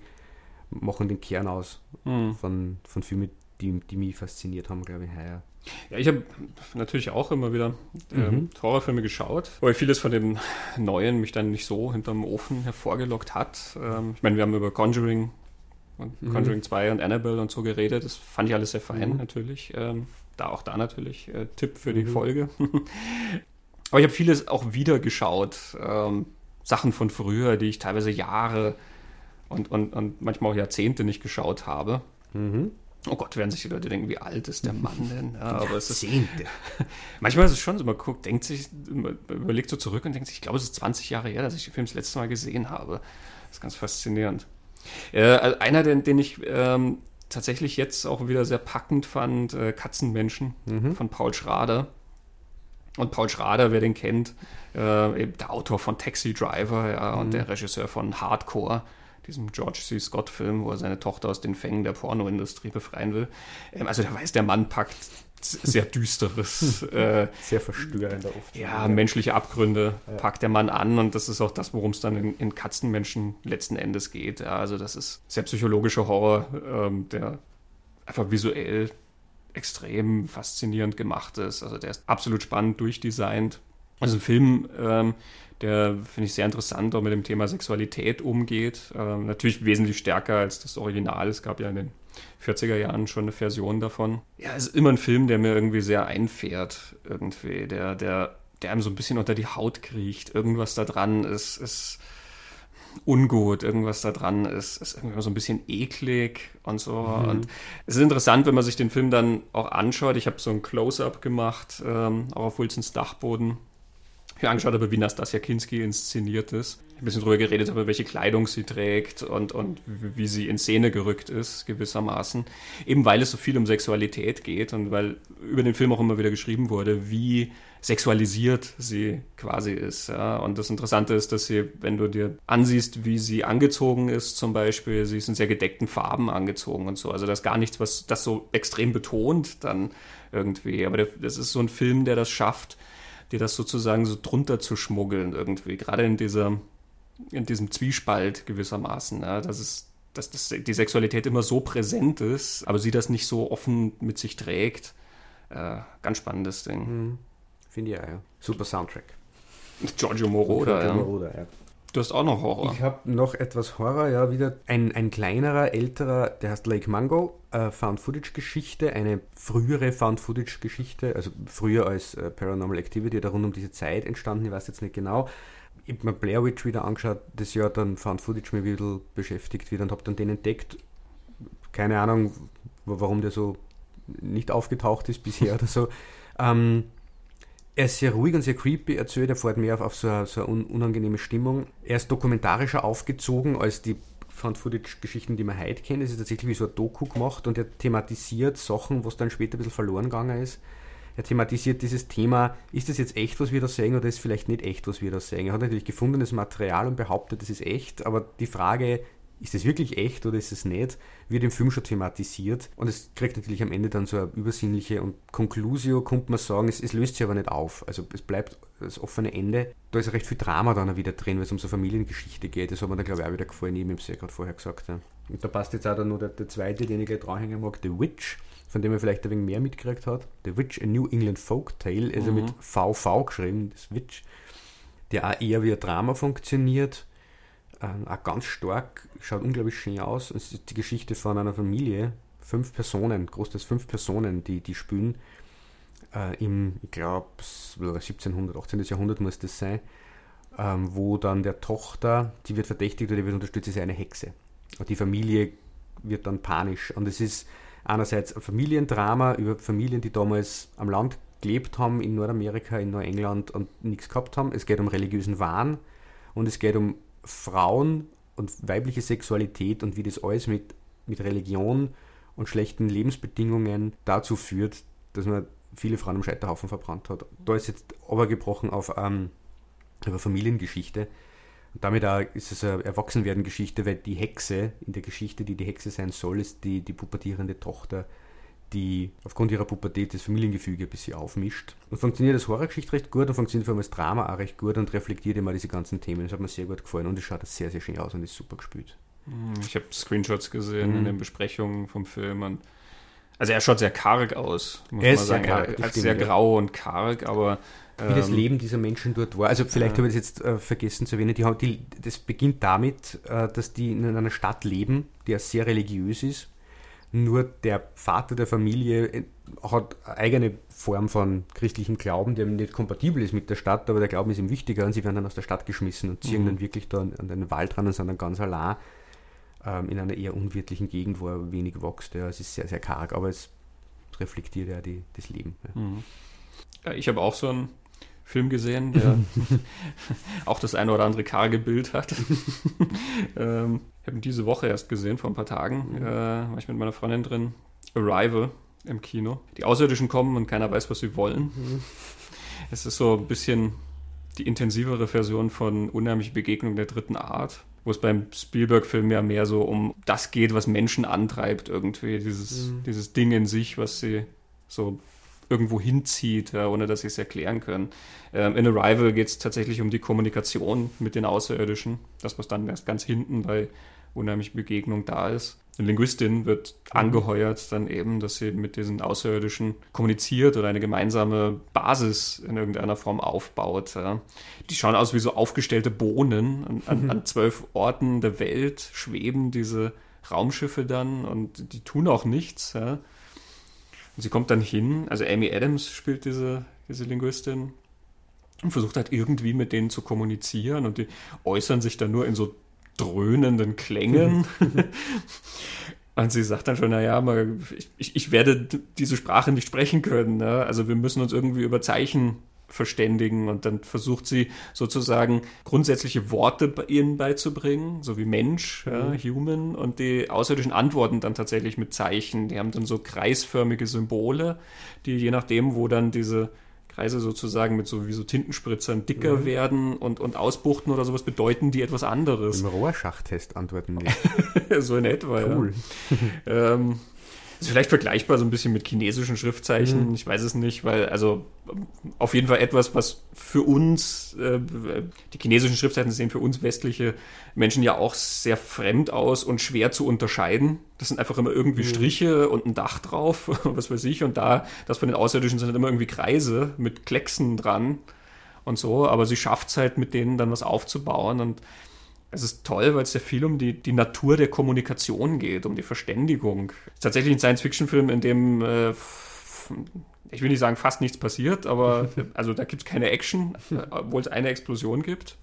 Speaker 2: machen den Kern aus hm. von, von Filmen, die, die mich fasziniert haben, glaube ich, heuer.
Speaker 1: Ja, ich habe natürlich auch immer wieder äh, mhm. Horrorfilme geschaut, weil vieles von den neuen mich dann nicht so hinterm Ofen hervorgelockt hat. Ähm, ich meine, wir haben über Conjuring und mhm. Conjuring 2 und Annabelle und so geredet. Das fand ich alles sehr fein, mhm. natürlich. Ähm, da auch da natürlich äh, Tipp für die mhm. Folge. *laughs* Aber ich habe vieles auch wieder geschaut. Ähm, Sachen von früher, die ich teilweise Jahre und, und, und manchmal auch Jahrzehnte nicht geschaut habe. Mhm. Oh Gott, werden sich die Leute denken, wie alt ist der Mann denn? Ja, aber es ist, *laughs* manchmal ist es schon so, man guckt, denkt sich, man überlegt so zurück und denkt sich, ich glaube, es ist 20 Jahre her, dass ich den Film das letzte Mal gesehen habe. Das ist ganz faszinierend. Äh, also einer, den, den ich ähm, tatsächlich jetzt auch wieder sehr packend fand, äh, Katzenmenschen mhm. von Paul Schrader. Und Paul Schrader, wer den kennt, äh, der Autor von Taxi Driver ja, mhm. und der Regisseur von Hardcore diesem George C. Scott-Film, wo er seine Tochter aus den Fängen der Pornoindustrie befreien will. Ähm, also da weiß der Mann packt sehr düsteres, *laughs* äh,
Speaker 2: sehr verstörender
Speaker 1: oft. Ja, menschliche Abgründe ja. packt der Mann an und das ist auch das, worum es dann in, in, Katzenmenschen letzten Endes geht. Ja, also das ist sehr psychologischer Horror, ähm, der einfach visuell extrem faszinierend gemacht ist. Also der ist absolut spannend durchdesignt. Also ein Film, ähm, der finde ich sehr interessant, auch mit dem Thema Sexualität umgeht. Ähm, natürlich wesentlich stärker als das Original. Es gab ja in den 40er Jahren schon eine Version davon. Ja, es ist immer ein Film, der mir irgendwie sehr einfährt, irgendwie, der, der, der einem so ein bisschen unter die Haut kriecht. Irgendwas da dran ist, ist ungut, irgendwas da dran ist, ist irgendwie so ein bisschen eklig und so. Mhm. Und es ist interessant, wenn man sich den Film dann auch anschaut. Ich habe so ein Close-up gemacht, ähm, auch auf Wilsons Dachboden mir angeschaut habe, wie Nastasia Kinski inszeniert ist. ein bisschen drüber geredet habe, welche Kleidung sie trägt und, und wie sie in Szene gerückt ist, gewissermaßen. Eben weil es so viel um Sexualität geht und weil über den Film auch immer wieder geschrieben wurde, wie sexualisiert sie quasi ist. Ja. Und das Interessante ist, dass sie, wenn du dir ansiehst, wie sie angezogen ist, zum Beispiel, sie ist in sehr gedeckten Farben angezogen und so. Also das ist gar nichts, was das so extrem betont dann irgendwie. Aber das ist so ein Film, der das schafft, dir das sozusagen so drunter zu schmuggeln irgendwie. Gerade in dieser, in diesem Zwiespalt gewissermaßen. Ja. Das ist dass das, die Sexualität immer so präsent ist, aber sie das nicht so offen mit sich trägt. Äh, ganz spannendes Ding. Mhm.
Speaker 2: Finde ich auch, ja. Super Soundtrack.
Speaker 1: Giorgio Moroder, Giorgio Moroder ja. Du hast auch noch Horror.
Speaker 2: Ich habe noch etwas Horror, ja, wieder ein, ein kleinerer, älterer, der heißt Lake Mango, äh, Found-Footage-Geschichte, eine frühere Found-Footage-Geschichte, also früher als äh, Paranormal Activity, da rund um diese Zeit entstanden, ich weiß jetzt nicht genau. Ich habe mir Blair Witch wieder angeschaut, das Jahr dann Found-Footage ein bisschen beschäftigt wieder und habe dann den entdeckt. Keine Ahnung, warum der so nicht aufgetaucht ist bisher *laughs* oder so. Ähm, er ist sehr ruhig und sehr creepy erzählt, er fährt mehr auf, auf so, eine, so eine unangenehme Stimmung. Er ist dokumentarischer aufgezogen als die Found-Footage-Geschichten, die man heute kennt. Es ist tatsächlich wie so ein Doku gemacht und er thematisiert Sachen, was dann später ein bisschen verloren gegangen ist. Er thematisiert dieses Thema, ist das jetzt echt, was wir da sehen, oder ist vielleicht nicht echt, was wir da sehen? Er hat natürlich gefundenes Material und behauptet, das ist echt, aber die Frage, ist es wirklich echt oder ist es nicht, wird im Film schon thematisiert. Und es kriegt natürlich am Ende dann so eine übersinnliche und Conclusio, könnte man sagen, es, es löst sich aber nicht auf. Also es bleibt das offene Ende. Da ist recht viel Drama dann auch wieder drin, weil es um so Familiengeschichte geht. Das hat mir dann, glaube ich, auch wieder gefallen, habe es ja gerade vorher gesagt. Ja. Und da passt jetzt auch dann noch der, der zweite, den ich gleich dranhängen mag, The Witch, von dem er vielleicht ein wenig mehr mitgekriegt hat. The Witch, a New England Folk Tale, also mhm. mit VV geschrieben, das Witch, der auch eher wie ein Drama funktioniert auch ganz stark, schaut unglaublich schön aus. Es ist die Geschichte von einer Familie, fünf Personen, großteils fünf Personen, die, die spielen. Äh, Im, ich glaube, 1700, 18. Jahrhundert muss das sein, ähm, wo dann der Tochter, die wird verdächtigt oder die wird unterstützt, ist eine Hexe. Und die Familie wird dann panisch. Und es ist einerseits ein Familiendrama über Familien, die damals am Land gelebt haben, in Nordamerika, in Neuengland und nichts gehabt haben. Es geht um religiösen Wahn und es geht um Frauen und weibliche Sexualität und wie das alles mit, mit Religion und schlechten Lebensbedingungen dazu führt, dass man viele Frauen am Scheiterhaufen verbrannt hat. Da ist jetzt aber gebrochen auf ähm, über Familiengeschichte. Und damit auch ist es eine Erwachsenwerden-Geschichte, weil die Hexe in der Geschichte, die die Hexe sein soll, ist die, die pubertierende Tochter die aufgrund ihrer Pubertät das Familiengefüge ein bisschen aufmischt. Und funktioniert als Horrorgeschichte recht gut und funktioniert vor allem als Drama auch recht gut und reflektiert immer diese ganzen Themen. Das hat mir sehr gut gefallen und es schaut sehr, sehr schön aus und ist super gespielt.
Speaker 1: Hm, ich habe Screenshots gesehen mhm. in den Besprechungen vom Film und also er schaut sehr karg aus,
Speaker 2: muss er man sagen. Sehr karg,
Speaker 1: er, sehr grau und karg, aber
Speaker 2: wie das ähm, Leben dieser Menschen dort war. Also vielleicht ja. habe ich das jetzt äh, vergessen zu erwähnen. Die, die, das beginnt damit, äh, dass die in einer Stadt leben, die ja sehr religiös ist nur der Vater der Familie hat eine eigene Form von christlichem Glauben, der nicht kompatibel ist mit der Stadt, aber der Glauben ist ihm wichtiger und sie werden dann aus der Stadt geschmissen und ziehen mhm. dann wirklich da an den Wald ran und sind dann ganz allein ähm, in einer eher unwirtlichen Gegend, wo er wenig wächst. Ja. Es ist sehr, sehr karg, aber es reflektiert ja die, das Leben.
Speaker 1: Ja. Mhm. Ja, ich habe auch so einen Film gesehen, der *laughs* *laughs* auch das eine oder andere karge Bild hat. *laughs* ähm, ich habe ihn diese Woche erst gesehen, vor ein paar Tagen. Mhm. Äh, war ich mit meiner Freundin drin. Arrival im Kino. Die Außerirdischen kommen und keiner weiß, was sie wollen. Mhm. Es ist so ein bisschen die intensivere Version von Unheimliche Begegnung der dritten Art, wo es beim Spielberg-Film ja mehr so um das geht, was Menschen antreibt, irgendwie. Dieses, mhm. dieses Ding in sich, was sie so irgendwo hinzieht, ja, ohne dass sie es erklären können. Ähm, in Arrival geht es tatsächlich um die Kommunikation mit den Außerirdischen. Das, was dann erst ganz hinten bei unheimlich Begegnung da ist. Eine Linguistin wird mhm. angeheuert, dann eben, dass sie mit diesen Außerirdischen kommuniziert oder eine gemeinsame Basis in irgendeiner Form aufbaut. Ja. Die schauen aus wie so aufgestellte Bohnen. An, an, an zwölf Orten der Welt schweben diese Raumschiffe dann und die tun auch nichts. Ja. Und sie kommt dann hin, also Amy Adams spielt diese, diese Linguistin und versucht halt irgendwie mit denen zu kommunizieren und die äußern sich dann nur in so dröhnenden Klängen. *laughs* Und sie sagt dann schon, naja, ich, ich werde diese Sprache nicht sprechen können. Ne? Also wir müssen uns irgendwie über Zeichen verständigen und dann versucht sie sozusagen grundsätzliche Worte ihnen beizubringen, so wie Mensch, ja, mhm. Human und die Außerirdischen antworten dann tatsächlich mit Zeichen. Die haben dann so kreisförmige Symbole, die je nachdem, wo dann diese Kreise sozusagen mit so wie so Tintenspritzern dicker mhm. werden und, und ausbuchten oder sowas, bedeuten die etwas anderes.
Speaker 2: Im Rohrschachtest antworten die. *laughs*
Speaker 1: so in etwa, cool. ja. ähm, ist vielleicht vergleichbar so ein bisschen mit chinesischen Schriftzeichen, mhm. ich weiß es nicht, weil also auf jeden Fall etwas, was für uns, äh, die chinesischen Schriftzeichen sehen für uns westliche Menschen ja auch sehr fremd aus und schwer zu unterscheiden. Das sind einfach immer irgendwie mhm. Striche und ein Dach drauf, *laughs* was weiß ich, und da, das von den Außerirdischen sind halt immer irgendwie Kreise mit Klecksen dran und so, aber sie schafft es halt mit denen dann was aufzubauen und es ist toll, weil es ja viel um die, die Natur der Kommunikation geht, um die Verständigung. Es ist tatsächlich ein Science-Fiction-Film, in dem, äh, ich will nicht sagen, fast nichts passiert, aber *laughs* also da gibt es keine Action, obwohl es eine Explosion gibt.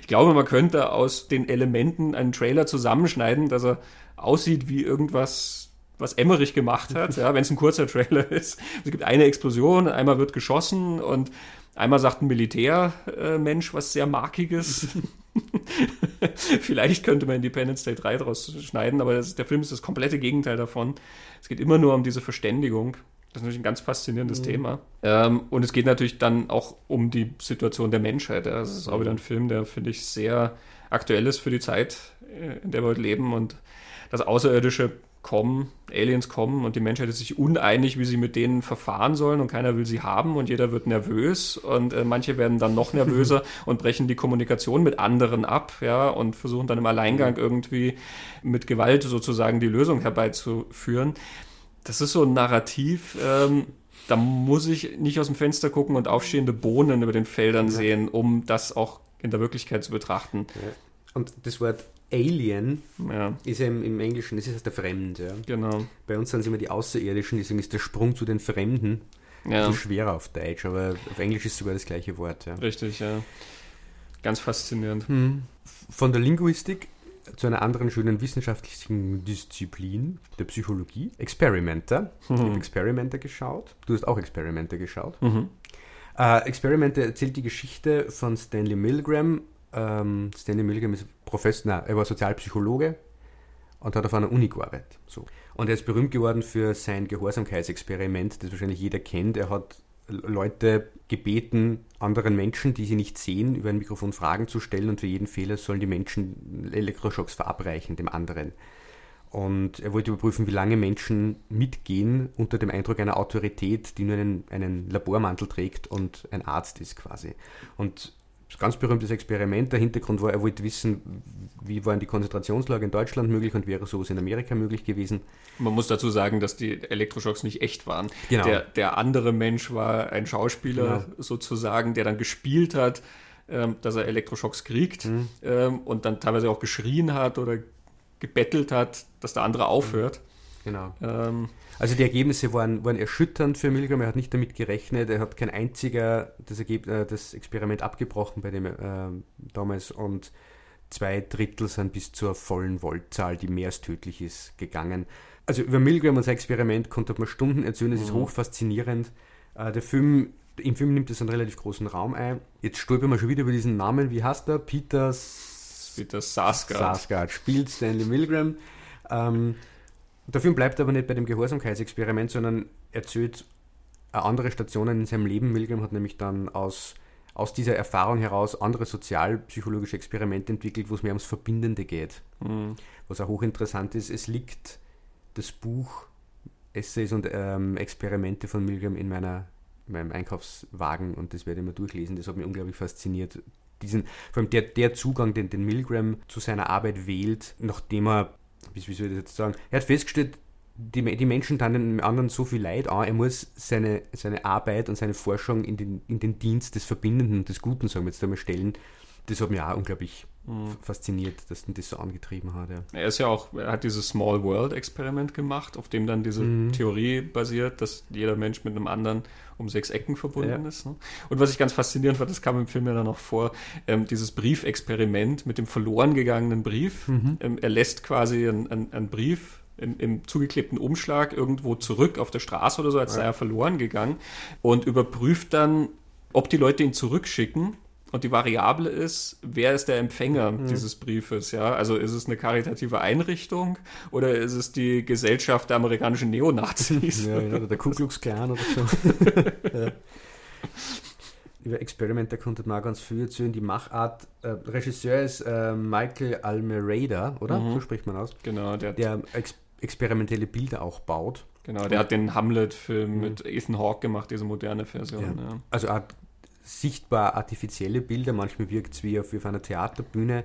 Speaker 1: Ich glaube, man könnte aus den Elementen einen Trailer zusammenschneiden, dass er aussieht wie irgendwas, was Emmerich gemacht hat, ja, wenn es ein kurzer Trailer ist. Es gibt eine Explosion, einmal wird geschossen und einmal sagt ein Militärmensch äh, was sehr Markiges. *laughs* *laughs* Vielleicht könnte man Independence Day 3 draus schneiden, aber das, der Film ist das komplette Gegenteil davon. Es geht immer nur um diese Verständigung. Das ist natürlich ein ganz faszinierendes mhm. Thema. Ähm, und es geht natürlich dann auch um die Situation der Menschheit. Ja. Das ist auch wieder ein Film, der, finde ich, sehr aktuell ist für die Zeit, äh, in der wir heute leben. Und das Außerirdische kommen, Aliens kommen und die Menschheit ist sich uneinig, wie sie mit denen verfahren sollen und keiner will sie haben und jeder wird nervös und äh, manche werden dann noch nervöser *laughs* und brechen die Kommunikation mit anderen ab, ja, und versuchen dann im Alleingang irgendwie mit Gewalt sozusagen die Lösung herbeizuführen. Das ist so ein Narrativ, ähm, da muss ich nicht aus dem Fenster gucken und aufstehende Bohnen über den Feldern sehen, um das auch in der Wirklichkeit zu betrachten.
Speaker 2: Und das Wort Alien ja. ist ja im, im, Englischen, das ist heißt der Fremde. Ja.
Speaker 1: Genau.
Speaker 2: Bei uns sind es immer die Außerirdischen, deswegen ist der Sprung zu den Fremden ja. so schwerer auf Deutsch, aber auf Englisch ist sogar das gleiche Wort. Ja.
Speaker 1: Richtig, ja. Ganz faszinierend.
Speaker 2: Hm. Von der Linguistik zu einer anderen schönen wissenschaftlichen Disziplin, der Psychologie. Experimenter. Mhm. Ich habe Experimenter geschaut. Du hast auch Experimenter geschaut. Mhm. Äh, Experimenter erzählt die Geschichte von Stanley Milgram, ähm, Stanley Milgram ist Professor, nein, er war Sozialpsychologe und hat auf einer Uni gearbeitet. So. Und er ist berühmt geworden für sein Gehorsamkeitsexperiment, das wahrscheinlich jeder kennt. Er hat Leute gebeten, anderen Menschen, die sie nicht sehen, über ein Mikrofon Fragen zu stellen und für jeden Fehler sollen die Menschen Elektroschocks verabreichen dem anderen. Und er wollte überprüfen, wie lange Menschen mitgehen unter dem Eindruck einer Autorität, die nur einen, einen Labormantel trägt und ein Arzt ist quasi. Und ganz berühmtes Experiment. Der Hintergrund war, er wollte wissen, wie waren die Konzentrationslager in Deutschland möglich und wäre sowas in Amerika möglich gewesen.
Speaker 1: Man muss dazu sagen, dass die Elektroschocks nicht echt waren. Genau. Der, der andere Mensch war ein Schauspieler genau. sozusagen, der dann gespielt hat, ähm, dass er Elektroschocks kriegt mhm. ähm, und dann teilweise auch geschrien hat oder gebettelt hat, dass der andere aufhört.
Speaker 2: Genau. Ähm, also die Ergebnisse waren, waren erschütternd für Milgram. Er hat nicht damit gerechnet. Er hat kein einziger das, Ergeb äh, das Experiment abgebrochen bei dem äh, damals und zwei Drittel sind bis zur vollen Voltzahl, die mehr als tödlich ist, gegangen. Also über Milgram und sein Experiment konnte man Stunden erzählen. Es mhm. ist hochfaszinierend. Äh, der Film im Film nimmt es einen relativ großen Raum ein. Jetzt stolpern wir schon wieder über diesen Namen. Wie heißt er? Peter,
Speaker 1: Peter Sarsgaard.
Speaker 2: Sarsgaard spielt Stanley Milgram. Ähm, der Film bleibt aber nicht bei dem Gehorsamkeitsexperiment, sondern erzählt andere Stationen in seinem Leben. Milgram hat nämlich dann aus, aus dieser Erfahrung heraus andere sozialpsychologische Experimente entwickelt, wo es mehr ums Verbindende geht. Mhm. Was auch hochinteressant ist, es liegt das Buch Essays und ähm, Experimente von Milgram in, meiner, in meinem Einkaufswagen und das werde ich mal durchlesen. Das hat mich unglaublich fasziniert. Diesen, vor allem der, der Zugang, den, den Milgram zu seiner Arbeit wählt, nachdem er wie soll ich das jetzt sagen, er hat festgestellt, die, die Menschen tun den anderen so viel Leid an, er muss seine, seine Arbeit und seine Forschung in den, in den Dienst des Verbindenden und des Guten, sagen wir jetzt einmal, stellen. Das hat mich auch unglaublich mhm. fasziniert, dass ihn das so angetrieben hat. Ja.
Speaker 1: Er ist ja auch, er hat dieses Small World Experiment gemacht, auf dem dann diese mhm. Theorie basiert, dass jeder Mensch mit einem anderen um sechs Ecken verbunden ja. ist. Ne? Und was ich ganz faszinierend fand, das kam im Film ja dann noch vor, ähm, dieses Briefexperiment mit dem verloren gegangenen Brief. Mhm. Ähm, er lässt quasi einen Brief im, im, zugeklebten Umschlag irgendwo zurück auf der Straße oder so, als sei er verloren gegangen und überprüft dann ob die Leute ihn zurückschicken und die Variable ist, wer ist der Empfänger mhm. dieses Briefes, ja? Also ist es eine karitative Einrichtung oder ist es die Gesellschaft der amerikanischen Neonazis?
Speaker 2: Ja, ja oder der Ku Klux Klan oder so. *laughs* ja. Über Experimenter konnte man ganz viel erzählen. Die Machart, äh, Regisseur ist äh, Michael Almereda, oder? Mhm. So spricht man aus.
Speaker 1: Genau,
Speaker 2: der, der ex experimentelle Bilder auch baut.
Speaker 1: Genau, der hat den Hamlet-Film mhm. mit Ethan Hawke gemacht, diese moderne Version. Ja. Ja.
Speaker 2: Also hat sichtbar artifizielle Bilder, manchmal wirkt es wie auf, wie auf einer Theaterbühne.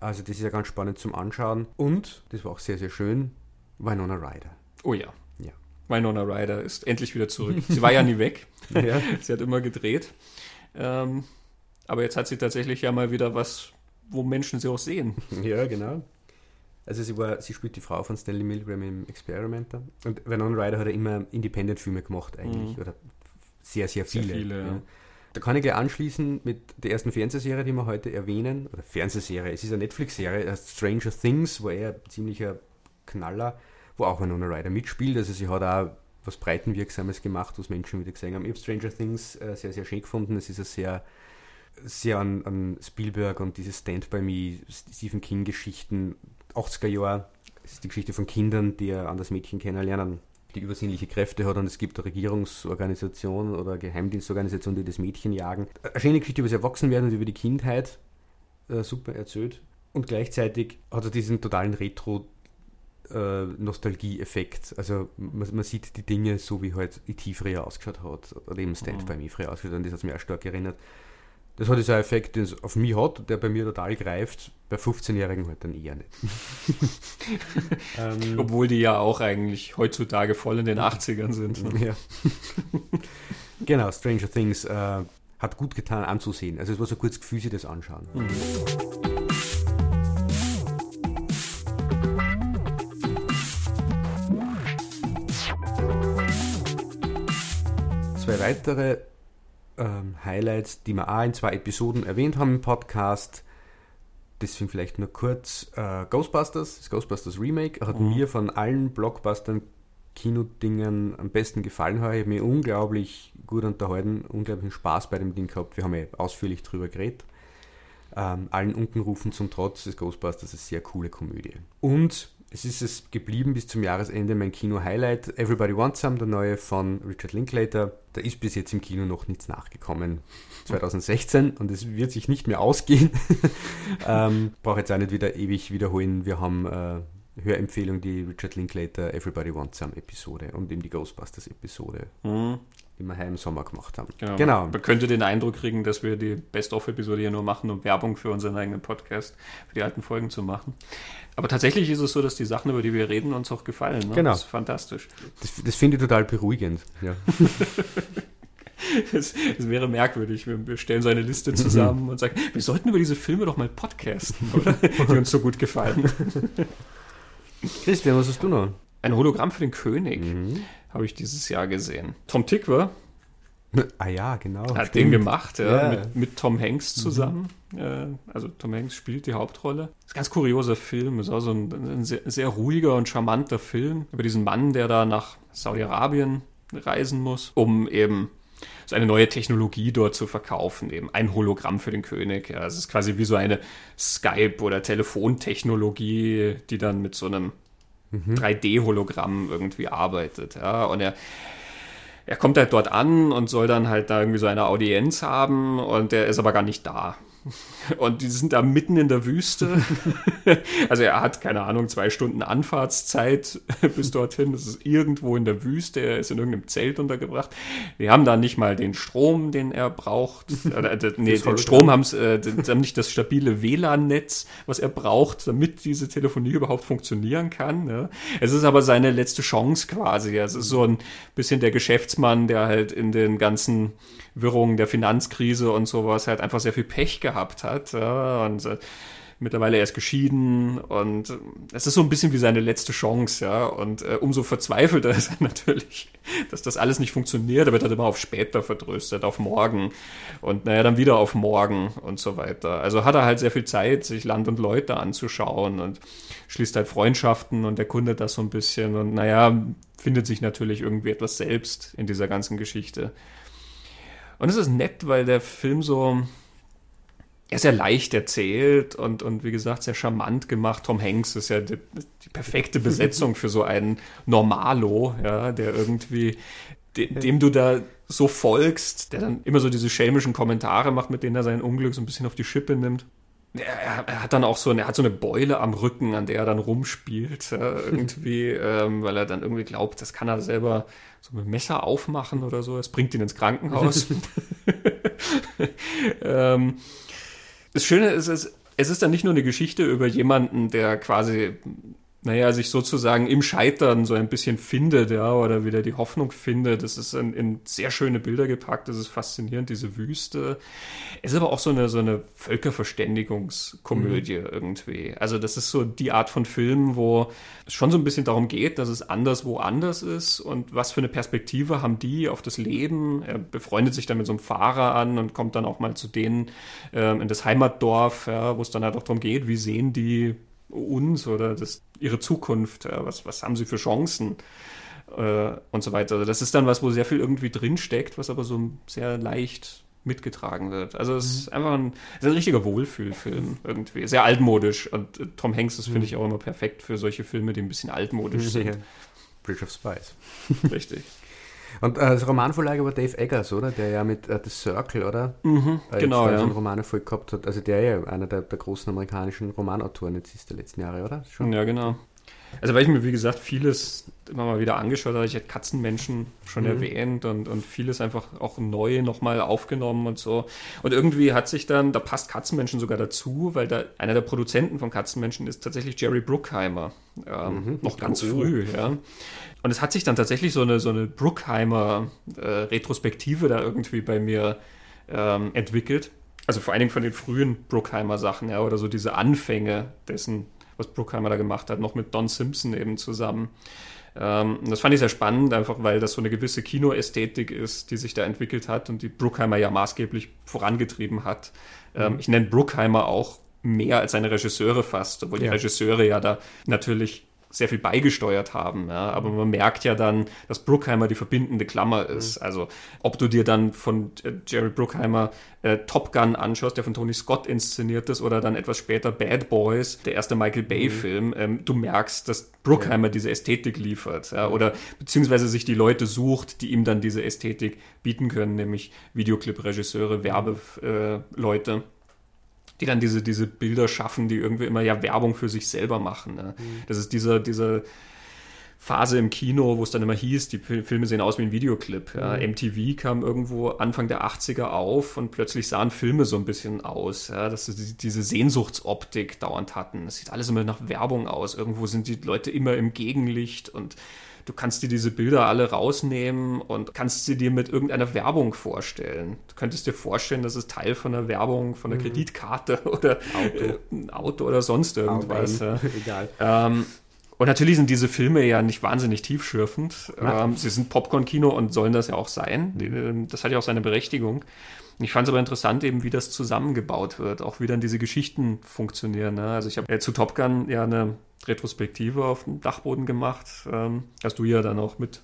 Speaker 2: Also das ist ja ganz spannend zum Anschauen. Und, das war auch sehr, sehr schön, Winona Ryder.
Speaker 1: Oh ja. ja. Winona Ryder ist endlich wieder zurück. Sie war ja nie weg. *laughs* ja. Sie hat immer gedreht. Ähm, aber jetzt hat sie tatsächlich ja mal wieder was, wo Menschen sie auch sehen. *laughs*
Speaker 2: Ja, genau. Also sie war, sie spielt die Frau von Stanley Milgram im Experimenter. Und Winona Ryder hat ja immer Independent-Filme gemacht eigentlich. Mhm. Oder sehr, sehr viele. Sehr viele ja. Ja. Da kann ich gleich anschließen mit der ersten Fernsehserie, die wir heute erwähnen. Oder Fernsehserie, es ist eine Netflix-Serie, Stranger Things, war er ein ziemlicher Knaller, wo auch Winona Ryder mitspielt. Also sie hat auch was Breitenwirksames gemacht, was Menschen wieder gesehen haben. Ich habe Stranger Things äh, sehr, sehr schön gefunden. Es ist ein sehr, sehr an, an Spielberg und diese Stand By Me, Stephen King-Geschichten, 80er Jahre. Es ist die Geschichte von Kindern, die an das Mädchen kennenlernen die übersinnliche Kräfte hat und es gibt eine Regierungsorganisation oder eine Geheimdienstorganisation, die das Mädchen jagen. Eine schöne Geschichte über das Erwachsenwerden und über die Kindheit, äh, super erzählt. Und gleichzeitig hat er diesen totalen Retro- äh, Nostalgie-Effekt. Also man, man, sieht die Dinge so, wie halt E.T. früher ausgeschaut hat oder eben Stand mhm. By Me früher ausgeschaut hat und das hat mich auch stark erinnert. Das hat dieser Effekt, den es auf mich hat, der bei mir total greift, bei 15-Jährigen halt dann eher nicht.
Speaker 1: ähm, Obwohl die ja auch eigentlich heutzutage voll in den 80ern sind.
Speaker 2: Ne? Ja. *laughs* genau, Stranger Things äh, hat gut getan anzusehen. Also es war so kurz Gefühl, sie das anschauen. Mhm. Zwei weitere ähm, Highlights, die wir auch in zwei Episoden erwähnt haben im Podcast. Deswegen vielleicht nur kurz. Äh, Ghostbusters, das Ghostbusters Remake, hat mhm. mir von allen Blockbustern Kinodingen am besten gefallen. Ich habe mich unglaublich gut unterhalten, unglaublichen Spaß bei dem Ding gehabt. Wir haben ja ausführlich drüber geredet. Ähm, allen Unkenrufen zum Trotz, das Ghostbusters ist eine sehr coole Komödie. Und es ist es geblieben bis zum Jahresende mein Kino-Highlight. Everybody Wants Some, der neue von Richard Linklater. Da ist bis jetzt im Kino noch nichts nachgekommen. 2016 und es wird sich nicht mehr ausgehen. *laughs* ähm, Brauche jetzt auch nicht wieder ewig wiederholen. Wir haben äh, Hörempfehlung die Richard Linklater Everybody Wants Some Episode und eben die Ghostbusters Episode. Mhm die wir im Sommer gemacht haben.
Speaker 1: Genau. genau. Man könnte den Eindruck kriegen, dass wir die Best-of-Episode hier nur machen, um Werbung für unseren eigenen Podcast, für die alten Folgen zu machen. Aber tatsächlich ist es so, dass die Sachen, über die wir reden, uns auch gefallen. Ne?
Speaker 2: Genau.
Speaker 1: Das ist fantastisch.
Speaker 2: Das, das finde ich total beruhigend. Ja. *laughs*
Speaker 1: Es, wäre merkwürdig. Wir, wir, stellen so eine Liste zusammen und sagen, wir sollten über diese Filme doch mal podcasten, oder? *laughs* Die uns so gut gefallen.
Speaker 2: Christian, was hast du noch?
Speaker 1: Ein Hologramm für den König. Mhm habe ich dieses Jahr gesehen. Tom Tickwer.
Speaker 2: Ah ja, genau.
Speaker 1: Hat stimmt. den gemacht, ja, ja. Mit, mit, Tom Hanks mhm. zusammen. Mhm. also Tom Hanks spielt die Hauptrolle. Das ist ein ganz kurioser Film. Ist auch so ein, ein sehr, sehr, ruhiger und charmanter Film über diesen Mann, der da nach Saudi-Arabien reisen muss, um eben so eine neue Technologie dort zu verkaufen, eben ein Hologramm für den König. Ja, es ist quasi wie so eine Skype- oder Telefontechnologie, die dann mit so einem mhm. 3D-Hologramm irgendwie arbeitet. Ja? Und er, er kommt halt dort an und soll dann halt da irgendwie so eine Audienz haben und der ist aber gar nicht da. *laughs* Und die sind da mitten in der Wüste. *laughs* also er hat, keine Ahnung, zwei Stunden Anfahrtszeit *laughs* bis dorthin. Das ist irgendwo in der Wüste. Er ist in irgendeinem Zelt untergebracht. Die haben da nicht mal den Strom, den er braucht. Oder, äh, nee, den Strom haben sie, äh, nicht das stabile WLAN-Netz, was er braucht, damit diese Telefonie überhaupt funktionieren kann. Ne? Es ist aber seine letzte Chance quasi. Es ist so ein bisschen der Geschäftsmann, der halt in den ganzen Wirrungen der Finanzkrise und sowas halt einfach sehr viel Pech gehabt hat. Ja, und äh, mittlerweile erst geschieden und äh, es ist so ein bisschen wie seine letzte Chance, ja. Und äh, umso verzweifelter *laughs* ist er natürlich, dass das alles nicht funktioniert. Er wird halt immer auf später vertröstet, auf morgen und naja, dann wieder auf morgen und so weiter. Also hat er halt sehr viel Zeit, sich Land und Leute anzuschauen und schließt halt Freundschaften und erkundet das so ein bisschen und naja, findet sich natürlich irgendwie etwas selbst in dieser ganzen Geschichte. Und es ist nett, weil der Film so, er ist sehr leicht erzählt und, und wie gesagt sehr charmant gemacht. Tom Hanks ist ja die, die perfekte Besetzung für so einen Normalo, ja, der irgendwie, de, dem du da so folgst, der dann immer so diese schelmischen Kommentare macht, mit denen er sein Unglück so ein bisschen auf die Schippe nimmt. Er, er, hat dann auch so, er hat so eine Beule am Rücken, an der er dann rumspielt, ja, *laughs* irgendwie, ähm, weil er dann irgendwie glaubt, das kann er selber so mit Messer aufmachen oder so. Es bringt ihn ins Krankenhaus. *laughs* *laughs* ähm, das Schöne ist, es, es ist dann nicht nur eine Geschichte über jemanden, der quasi naja, sich sozusagen im Scheitern so ein bisschen findet, ja, oder wieder die Hoffnung findet. Das ist in, in sehr schöne Bilder gepackt, das ist faszinierend, diese Wüste. Es ist aber auch so eine, so eine Völkerverständigungskomödie mhm. irgendwie. Also das ist so die Art von Film, wo es schon so ein bisschen darum geht, dass es anderswo anders ist und was für eine Perspektive haben die auf das Leben. Er befreundet sich dann mit so einem Fahrer an und kommt dann auch mal zu denen ähm, in das Heimatdorf, ja, wo es dann halt auch darum geht, wie sehen die uns oder das, ihre Zukunft, was, was haben sie für Chancen äh, und so weiter. Also das ist dann was, wo sehr viel irgendwie drinsteckt, was aber so sehr leicht mitgetragen wird. Also es ist mhm. einfach ein, ist ein richtiger Wohlfühlfilm irgendwie. Sehr altmodisch und äh, Tom Hanks ist, finde mhm. ich, auch immer perfekt für solche Filme, die ein bisschen altmodisch sind.
Speaker 2: Bridge of Spies.
Speaker 1: Richtig.
Speaker 2: Und äh, das Romanvorlage war Dave Eggers, oder? Der ja mit äh, The Circle, oder?
Speaker 1: Mhm, äh, genau, ja.
Speaker 2: Romane voll gehabt hat. Also der ja einer der, der großen amerikanischen Romanautoren jetzt ist der letzten Jahre, oder?
Speaker 1: Schon? Ja, genau. Also weil ich mir, wie gesagt, vieles immer mal wieder angeschaut habe, ich hatte Katzenmenschen schon mhm. erwähnt und, und vieles einfach auch neu nochmal aufgenommen und so. Und irgendwie hat sich dann, da passt Katzenmenschen sogar dazu, weil da einer der Produzenten von Katzenmenschen ist tatsächlich Jerry Bruckheimer. Ähm, mhm. Noch ganz oh. früh, ja. Und es hat sich dann tatsächlich so eine, so eine Bruckheimer-Retrospektive äh, da irgendwie bei mir ähm, entwickelt. Also vor allen Dingen von den frühen Bruckheimer-Sachen, ja, oder so diese Anfänge dessen, was Bruckheimer da gemacht hat, noch mit Don Simpson eben zusammen. Ähm, das fand ich sehr spannend, einfach weil das so eine gewisse Kinoästhetik ist, die sich da entwickelt hat und die Bruckheimer ja maßgeblich vorangetrieben hat. Ähm, mhm. Ich nenne Bruckheimer auch mehr als seine Regisseure fast, obwohl ja. die Regisseure ja da natürlich sehr viel beigesteuert haben. Ja. Aber man merkt ja dann, dass Bruckheimer die verbindende Klammer ist. Mhm. Also ob du dir dann von äh, Jerry Bruckheimer äh, Top Gun anschaust, der von Tony Scott inszeniert ist, oder dann etwas später Bad Boys, der erste Michael Bay-Film, mhm. ähm, du merkst, dass Bruckheimer ja. diese Ästhetik liefert. Ja, oder beziehungsweise sich die Leute sucht, die ihm dann diese Ästhetik bieten können, nämlich Videoclip-Regisseure, Werbeleute. Äh, die dann diese, diese Bilder schaffen, die irgendwie immer ja Werbung für sich selber machen. Ne? Mhm. Das ist diese, diese Phase im Kino, wo es dann immer hieß, die Filme sehen aus wie ein Videoclip. Ja? Mhm. MTV kam irgendwo Anfang der 80er auf und plötzlich sahen Filme so ein bisschen aus, ja? dass sie diese Sehnsuchtsoptik dauernd hatten. Es sieht alles immer nach Werbung aus. Irgendwo sind die Leute immer im Gegenlicht und du kannst dir diese Bilder alle rausnehmen und kannst sie dir mit irgendeiner Werbung vorstellen. Du könntest dir vorstellen, dass es Teil von einer Werbung, von einer mhm. Kreditkarte *laughs* oder Auto. Äh, ein Auto oder sonst irgendwas. Ja. Egal. Ähm, und natürlich sind diese Filme ja nicht wahnsinnig tiefschürfend. Ähm, sie sind Popcorn-Kino und sollen das ja auch sein. Ähm, das hat ja auch seine Berechtigung. Ich fand es aber interessant, eben wie das zusammengebaut wird, auch wie dann diese Geschichten funktionieren. Ne? Also ich habe äh, zu Top Gun ja eine Retrospektive auf dem Dachboden gemacht. Ähm, hast du ja dann auch mit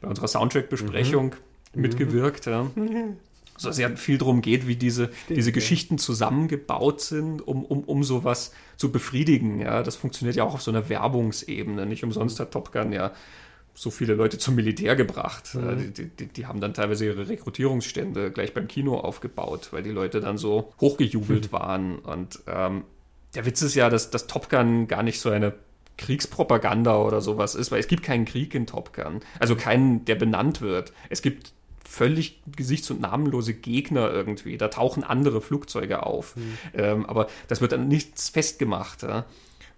Speaker 1: bei unserer Soundtrack-Besprechung mhm. mitgewirkt. Ja. Mhm. So sehr viel darum geht, wie diese, Stimmt, diese Geschichten ja. zusammengebaut sind, um, um, um sowas zu befriedigen. Ja, das funktioniert ja auch auf so einer Werbungsebene. Nicht umsonst hat Top Gun ja so viele Leute zum Militär gebracht. Mhm. Die, die, die, haben dann teilweise ihre Rekrutierungsstände gleich beim Kino aufgebaut, weil die Leute dann so hochgejubelt mhm. waren. Und ähm, der Witz ist ja, dass, dass Top Gun gar nicht so eine Kriegspropaganda oder sowas ist, weil es gibt keinen Krieg in Top Gun. Also keinen, der benannt wird. Es gibt völlig gesichts- und namenlose Gegner irgendwie. Da tauchen andere Flugzeuge auf. Mhm. Ähm, aber das wird dann nichts festgemacht. Ja?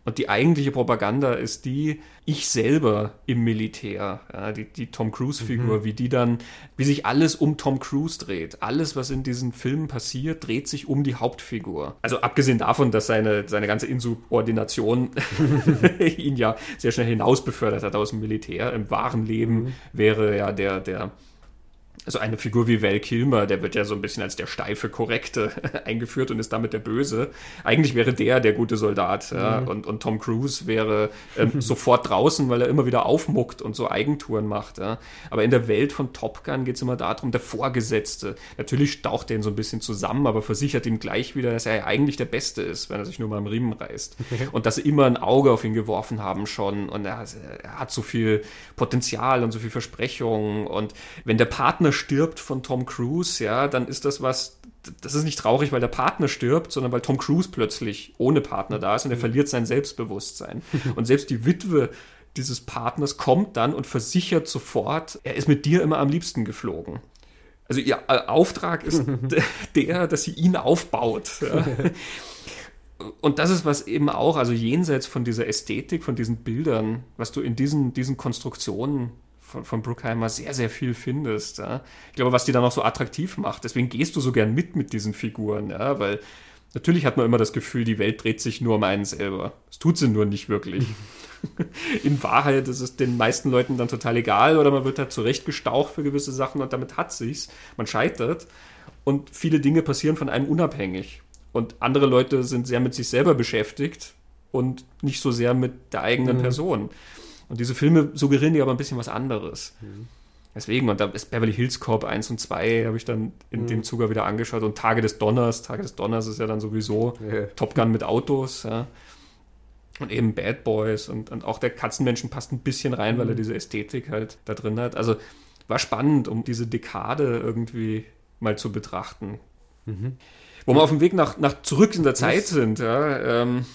Speaker 1: Und die eigentliche Propaganda ist die, ich selber im Militär, ja, die, die Tom Cruise-Figur, mhm. wie die dann, wie sich alles um Tom Cruise dreht. Alles, was in diesen Filmen passiert, dreht sich um die Hauptfigur. Also abgesehen davon, dass seine, seine ganze Insubordination *laughs* ihn ja sehr schnell hinaus befördert hat aus dem Militär. Im wahren Leben mhm. wäre ja der, der Also eine Figur wie Val Kilmer, der wird ja so ein bisschen als der steife Korrekte *laughs* eingeführt und ist damit der Böse. Eigentlich wäre der der gute Soldat. Ja? Mhm. Und, und Tom Cruise wäre ähm, *laughs* sofort draußen, weil er immer wieder aufmuckt und so Eigentouren macht. Ja? Aber in der Welt von Top Gun geht es immer darum, der Vorgesetzte. Natürlich staucht er ihn so ein bisschen zusammen, aber versichert ihm gleich wieder, dass er ja eigentlich der Beste ist, wenn er sich nur mal am Riemen reißt. und dass sie immer ein Auge auf ihn geworfen haben schon. Und er, er hat so viel Potenzial und so viel Versprechungen. Und wenn der Partner stirbt von Tom Cruise, ja, dann ist das was, das ist nicht traurig, weil der Partner stirbt, sondern weil Tom Cruise plötzlich ohne Partner da ist und er mhm. verliert sein Selbstbewusstsein. *laughs* Und selbst die Witwe dieses Partners kommt dann und versichert sofort, er ist mit dir immer am liebsten geflogen. Also ihr Auftrag ist *laughs* der, dass sie ihn aufbaut. Ja. *laughs* Und das ist was eben auch, also jenseits von dieser Ästhetik, von diesen Bildern, was du in diesen, diesen Konstruktionen von, von Bruckheimer sehr, sehr viel findest. Ja. Ich glaube, was die dann auch so attraktiv macht. Deswegen gehst du so gern mit mit diesen Figuren, ja, weil natürlich hat man immer das Gefühl, die Welt dreht sich nur um einen selber. Es tut sie nur nicht wirklich. *laughs* In Wahrheit ist es den meisten Leuten dann total egal oder man wird halt zurechtgestaucht für gewisse Sachen und damit hat sich's. Man scheitert und viele Dinge passieren von einem unabhängig. Und andere Leute sind sehr mit sich selber beschäftigt und nicht so sehr mit der eigenen mhm. Person. Und diese Filme suggerieren dir aber ein bisschen was anderes. Mhm. Deswegen, und da ist Beverly Hills Cop 1 und 2, habe ich dann in mhm. dem Zuge wieder angeschaut. Und Tage des Donners, Tage des Donners ist ja dann sowieso ja. Top Gun mit Autos. Ja. Und eben Bad Boys und, und auch der Katzenmenschen passt ein bisschen rein, weil er mhm. diese Ästhetik halt da drin hat. Also war spannend, um diese Dekade irgendwie mal zu betrachten. Mhm. Wo wir auf dem Weg nach, nach zurück in der Zeit sind, ja. Ähm,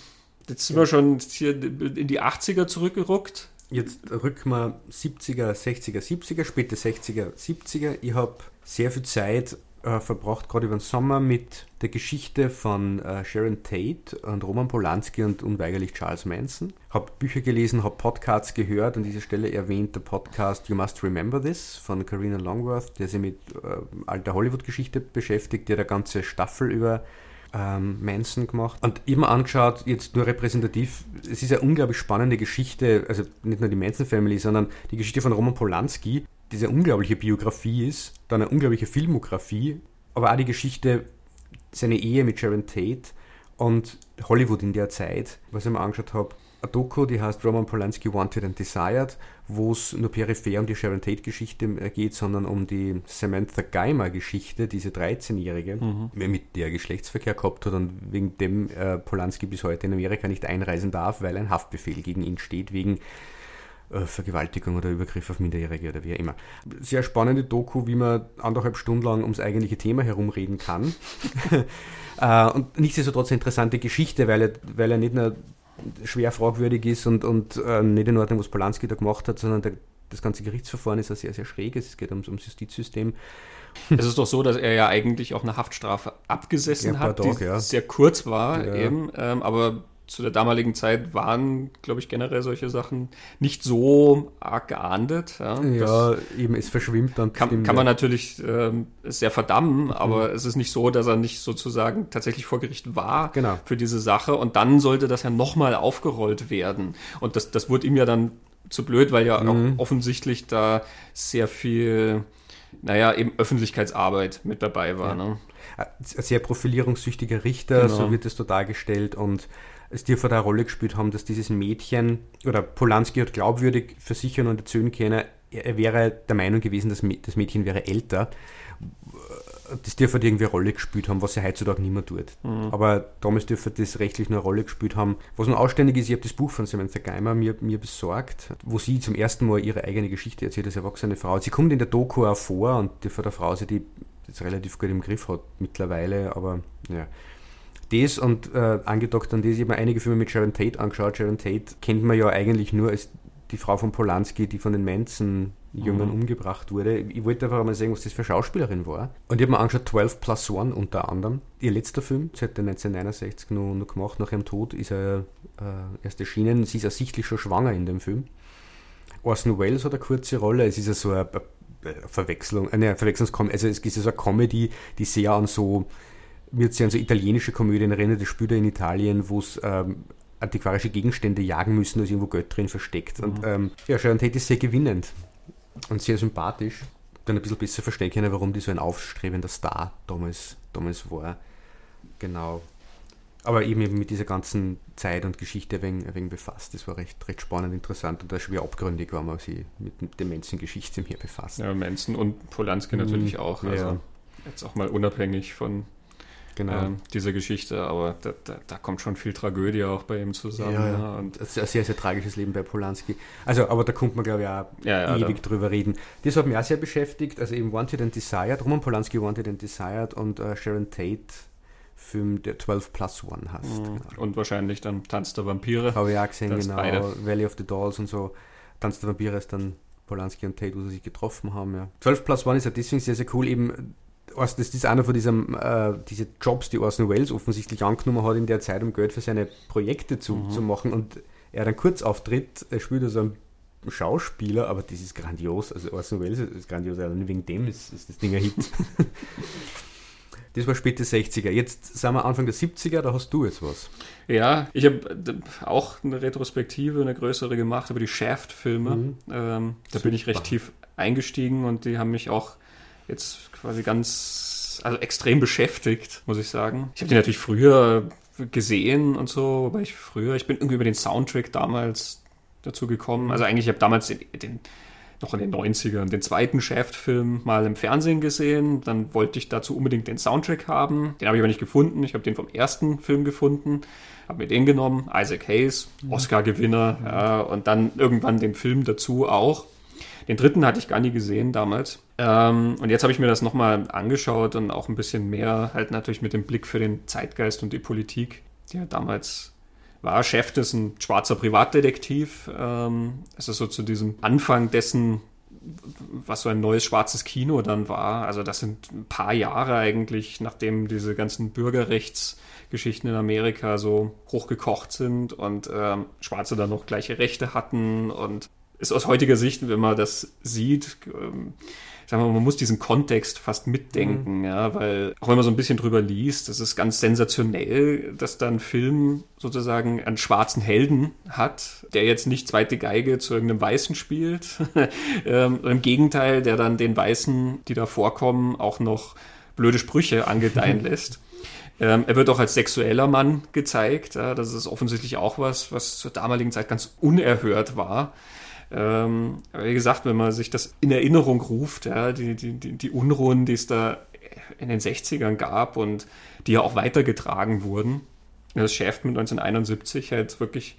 Speaker 1: jetzt sind ja. wir schon hier in die 80er zurückgeruckt.
Speaker 2: Jetzt rücken wir 70er, 60er, 70er, späte 60er, 70er. Ich habe sehr viel Zeit äh, verbracht, gerade über den Sommer, mit der Geschichte von äh, Sharon Tate und Roman Polanski und unweigerlich Charles Manson. Habe Bücher gelesen, habe Podcasts gehört. An dieser Stelle erwähnt der Podcast You Must Remember This von Karina Longworth, der sich mit äh, alter Hollywood-Geschichte beschäftigt, der eine ganze Staffel über ähm, Manson gemacht und immer angeschaut, jetzt nur repräsentativ, es ist eine unglaublich spannende Geschichte, also nicht nur die Manson Family, sondern die Geschichte von Roman Polanski, die eine unglaubliche Biografie ist, dann eine unglaubliche Filmografie, aber auch die Geschichte, seine Ehe mit Sharon Tate und Hollywood in der Zeit, was ich mir angeschaut habe, eine Doku, die heißt Roman Polanski Wanted and Desired, wo es nur peripher um die Sharon Tate-Geschichte äh, geht, sondern um die Samantha Geimer-Geschichte, diese 13-Jährige, mhm. mit der Geschlechtsverkehr gehabt hat und wegen dem äh, Polanski bis heute in Amerika nicht einreisen darf, weil ein Haftbefehl gegen ihn steht, wegen äh, Vergewaltigung oder Übergriff auf Minderjährige oder wie auch immer. Sehr spannende Doku, wie man anderthalb Stunden lang ums eigentliche Thema herumreden kann. *laughs* äh, und nichtsdestotrotz eine interessante Geschichte, weil er, weil er nicht nur schwer fragwürdig ist und, und äh, nicht in Ordnung, was Polanski da gemacht hat, sondern der, das ganze Gerichtsverfahren ist ja sehr, sehr schräg. Es geht ums, ums Justizsystem.
Speaker 1: Es ist doch so, dass er ja eigentlich auch eine Haftstrafe abgesessen ja, hat, Tag, die ja. sehr kurz war, ja. eben, ähm, aber zu der damaligen Zeit waren, glaube ich, generell solche Sachen nicht so arg geahndet.
Speaker 2: Ja, ja eben, es verschwimmt dann.
Speaker 1: Kann, kann man natürlich ähm, sehr verdammen, mhm. aber es ist nicht so, dass er nicht sozusagen tatsächlich vor Gericht war genau. für diese Sache und dann sollte das ja nochmal aufgerollt werden. Und das, das wurde ihm ja dann zu blöd, weil ja mhm. auch offensichtlich da sehr viel, naja, eben Öffentlichkeitsarbeit mit dabei war. Ja. Ne?
Speaker 2: Ein sehr profilierungssüchtiger Richter, genau. so wird es da dargestellt und es dürfte eine Rolle gespielt haben, dass dieses Mädchen, oder Polanski hat glaubwürdig versichern und erzählen können, er wäre der Meinung gewesen, dass das Mädchen wäre älter. Das dürfte irgendwie eine Rolle gespielt haben, was er heutzutage nicht mehr tut. Mhm. Aber damals dürfte das rechtlich eine Rolle gespielt haben. Was noch ausständig ist, ich habe das Buch von Samantha Geimer mir, mir besorgt, wo sie zum ersten Mal ihre eigene Geschichte erzählt als erwachsene Frau. Sie kommt in der Doku auch vor und die von der Frau, die das relativ gut im Griff hat mittlerweile, aber ja das und äh, angedockt an das, ich habe mir einige Filme mit Sharon Tate angeschaut. Sharon Tate kennt man ja eigentlich nur als die Frau von Polanski, die von den Manson-Jüngern mhm. umgebracht wurde. Ich wollte einfach mal sehen, was das für Schauspielerin war. Und ich habe mir angeschaut, 12 Plus One unter anderem. Ihr letzter Film, seit 1969 noch, noch gemacht, nach ihrem Tod ist er äh, erst erschienen. Sie ist ersichtlich schon schwanger in dem Film. Orson Welles hat eine kurze Rolle. Es ist ja so eine, eine Verwechslung, eine Verwechslungskomödie, also es ist ja so eine Comedy, die sehr an so mir jetzt an so italienische Komödien erinnert, das spielt er in Italien, wo es ähm, antiquarische Gegenstände jagen müssen, da ist irgendwo Geld drin versteckt. Mhm. Und ähm, ja, Sharon Tate ist sehr gewinnend und sehr sympathisch. dann ein bisschen besser verstehen können, warum die so ein aufstrebender Star damals, damals war. Genau. Aber eben, eben mit dieser ganzen Zeit und Geschichte ein wenig, befasst. Das war recht, recht spannend, interessant und da schwer abgründig, wenn man sich mit der Manson-Geschichte mehr befasst.
Speaker 1: Ja, Manson und Polanski natürlich mhm, auch. Also ja. jetzt auch mal unabhängig von genau. ähm, dieser Geschichte, aber da, da, da, kommt schon viel Tragödie auch bei ihm zusammen. Ja, ja.
Speaker 2: Und das ist ein sehr, sehr tragisches Leben bei Polanski. Also, aber da kommt man, glaube ich, auch ja, ewig da. drüber reden. Das hat mich auch sehr beschäftigt, also eben Wanted and Desired, Roman Polanski Wanted and Desired und uh, Sharon Tate Film, der 12 plus 1 heißt. Mhm.
Speaker 1: Genau. Und wahrscheinlich dann Tanz der Vampire.
Speaker 2: Habe ich auch gesehen, das genau. Beide. Valley of the Dolls und so. Tanz der Vampire ist dann Polanski und Tate, wo sie sich getroffen haben. Ja. 12 plus 1 ist ja deswegen sehr, sehr cool. Eben das ist einer von diesen äh, diese Jobs, die Orson Welles offensichtlich angenommen hat in der Zeit, um Geld für seine Projekte zu, mhm. zu machen. Und er dann kurz auftritt, er spielt also einen Schauspieler, aber das ist grandios. Also Orson Welles ist grandios, allein wegen dem ist, ist das Ding ein Hit. *laughs* das war späte 60er. Jetzt sind wir Anfang der 70er, da hast du jetzt was.
Speaker 1: Ja, ich habe auch eine Retrospektive, eine größere gemacht über die Shaft-Filme. Mhm. Ähm, da Super. bin ich recht tief eingestiegen und die haben mich auch jetzt quasi ganz, also extrem beschäftigt, muss ich sagen. Ich habe die natürlich früher gesehen und so, aber ich früher, ich bin irgendwie über den Soundtrack damals dazu gekommen. Also eigentlich, ich habe damals den, den, noch in den 90ern den zweiten Shaft-Film mal im Fernsehen gesehen. Dann wollte ich dazu unbedingt den Soundtrack haben. Den habe ich aber nicht gefunden. Ich habe den vom ersten Film gefunden, habe mir den genommen. Isaac Hayes, mhm. Oscar-Gewinner. Ja, und dann irgendwann den Film dazu auch. Den dritten hatte ich gar nie gesehen damals. Ähm, und jetzt habe ich mir das nochmal angeschaut und auch ein bisschen mehr halt natürlich mit dem Blick für den Zeitgeist und die Politik, die ja damals war. Chef ist ein schwarzer Privatdetektiv. Ähm, ist so zu diesem Anfang dessen, was so ein neues schwarzes Kino dann war. Also das sind ein paar Jahre eigentlich, nachdem diese ganzen Bürgerrechtsgeschichten in Amerika so hochgekocht sind und ähm, Schwarze dann noch gleiche Rechte hatten und ist aus heutiger Sicht, wenn man das sieht, ähm, sagen wir mal, man muss diesen Kontext fast mitdenken, mhm. ja, weil auch wenn man so ein bisschen drüber liest, das ist ganz sensationell, dass da ein Film sozusagen einen schwarzen Helden hat, der jetzt nicht zweite Geige zu irgendeinem Weißen spielt. *laughs* ähm, Im Gegenteil, der dann den Weißen, die da vorkommen, auch noch blöde Sprüche angedeihen *laughs* lässt. Ähm, er wird auch als sexueller Mann gezeigt. Ja, das ist offensichtlich auch was, was zur damaligen Zeit ganz unerhört war. Ähm, wie gesagt, wenn man sich das in Erinnerung ruft, ja, die, die, die, Unruhen, die es da in den 60ern gab und die ja auch weitergetragen wurden. Das Shaft mit 1971 halt wirklich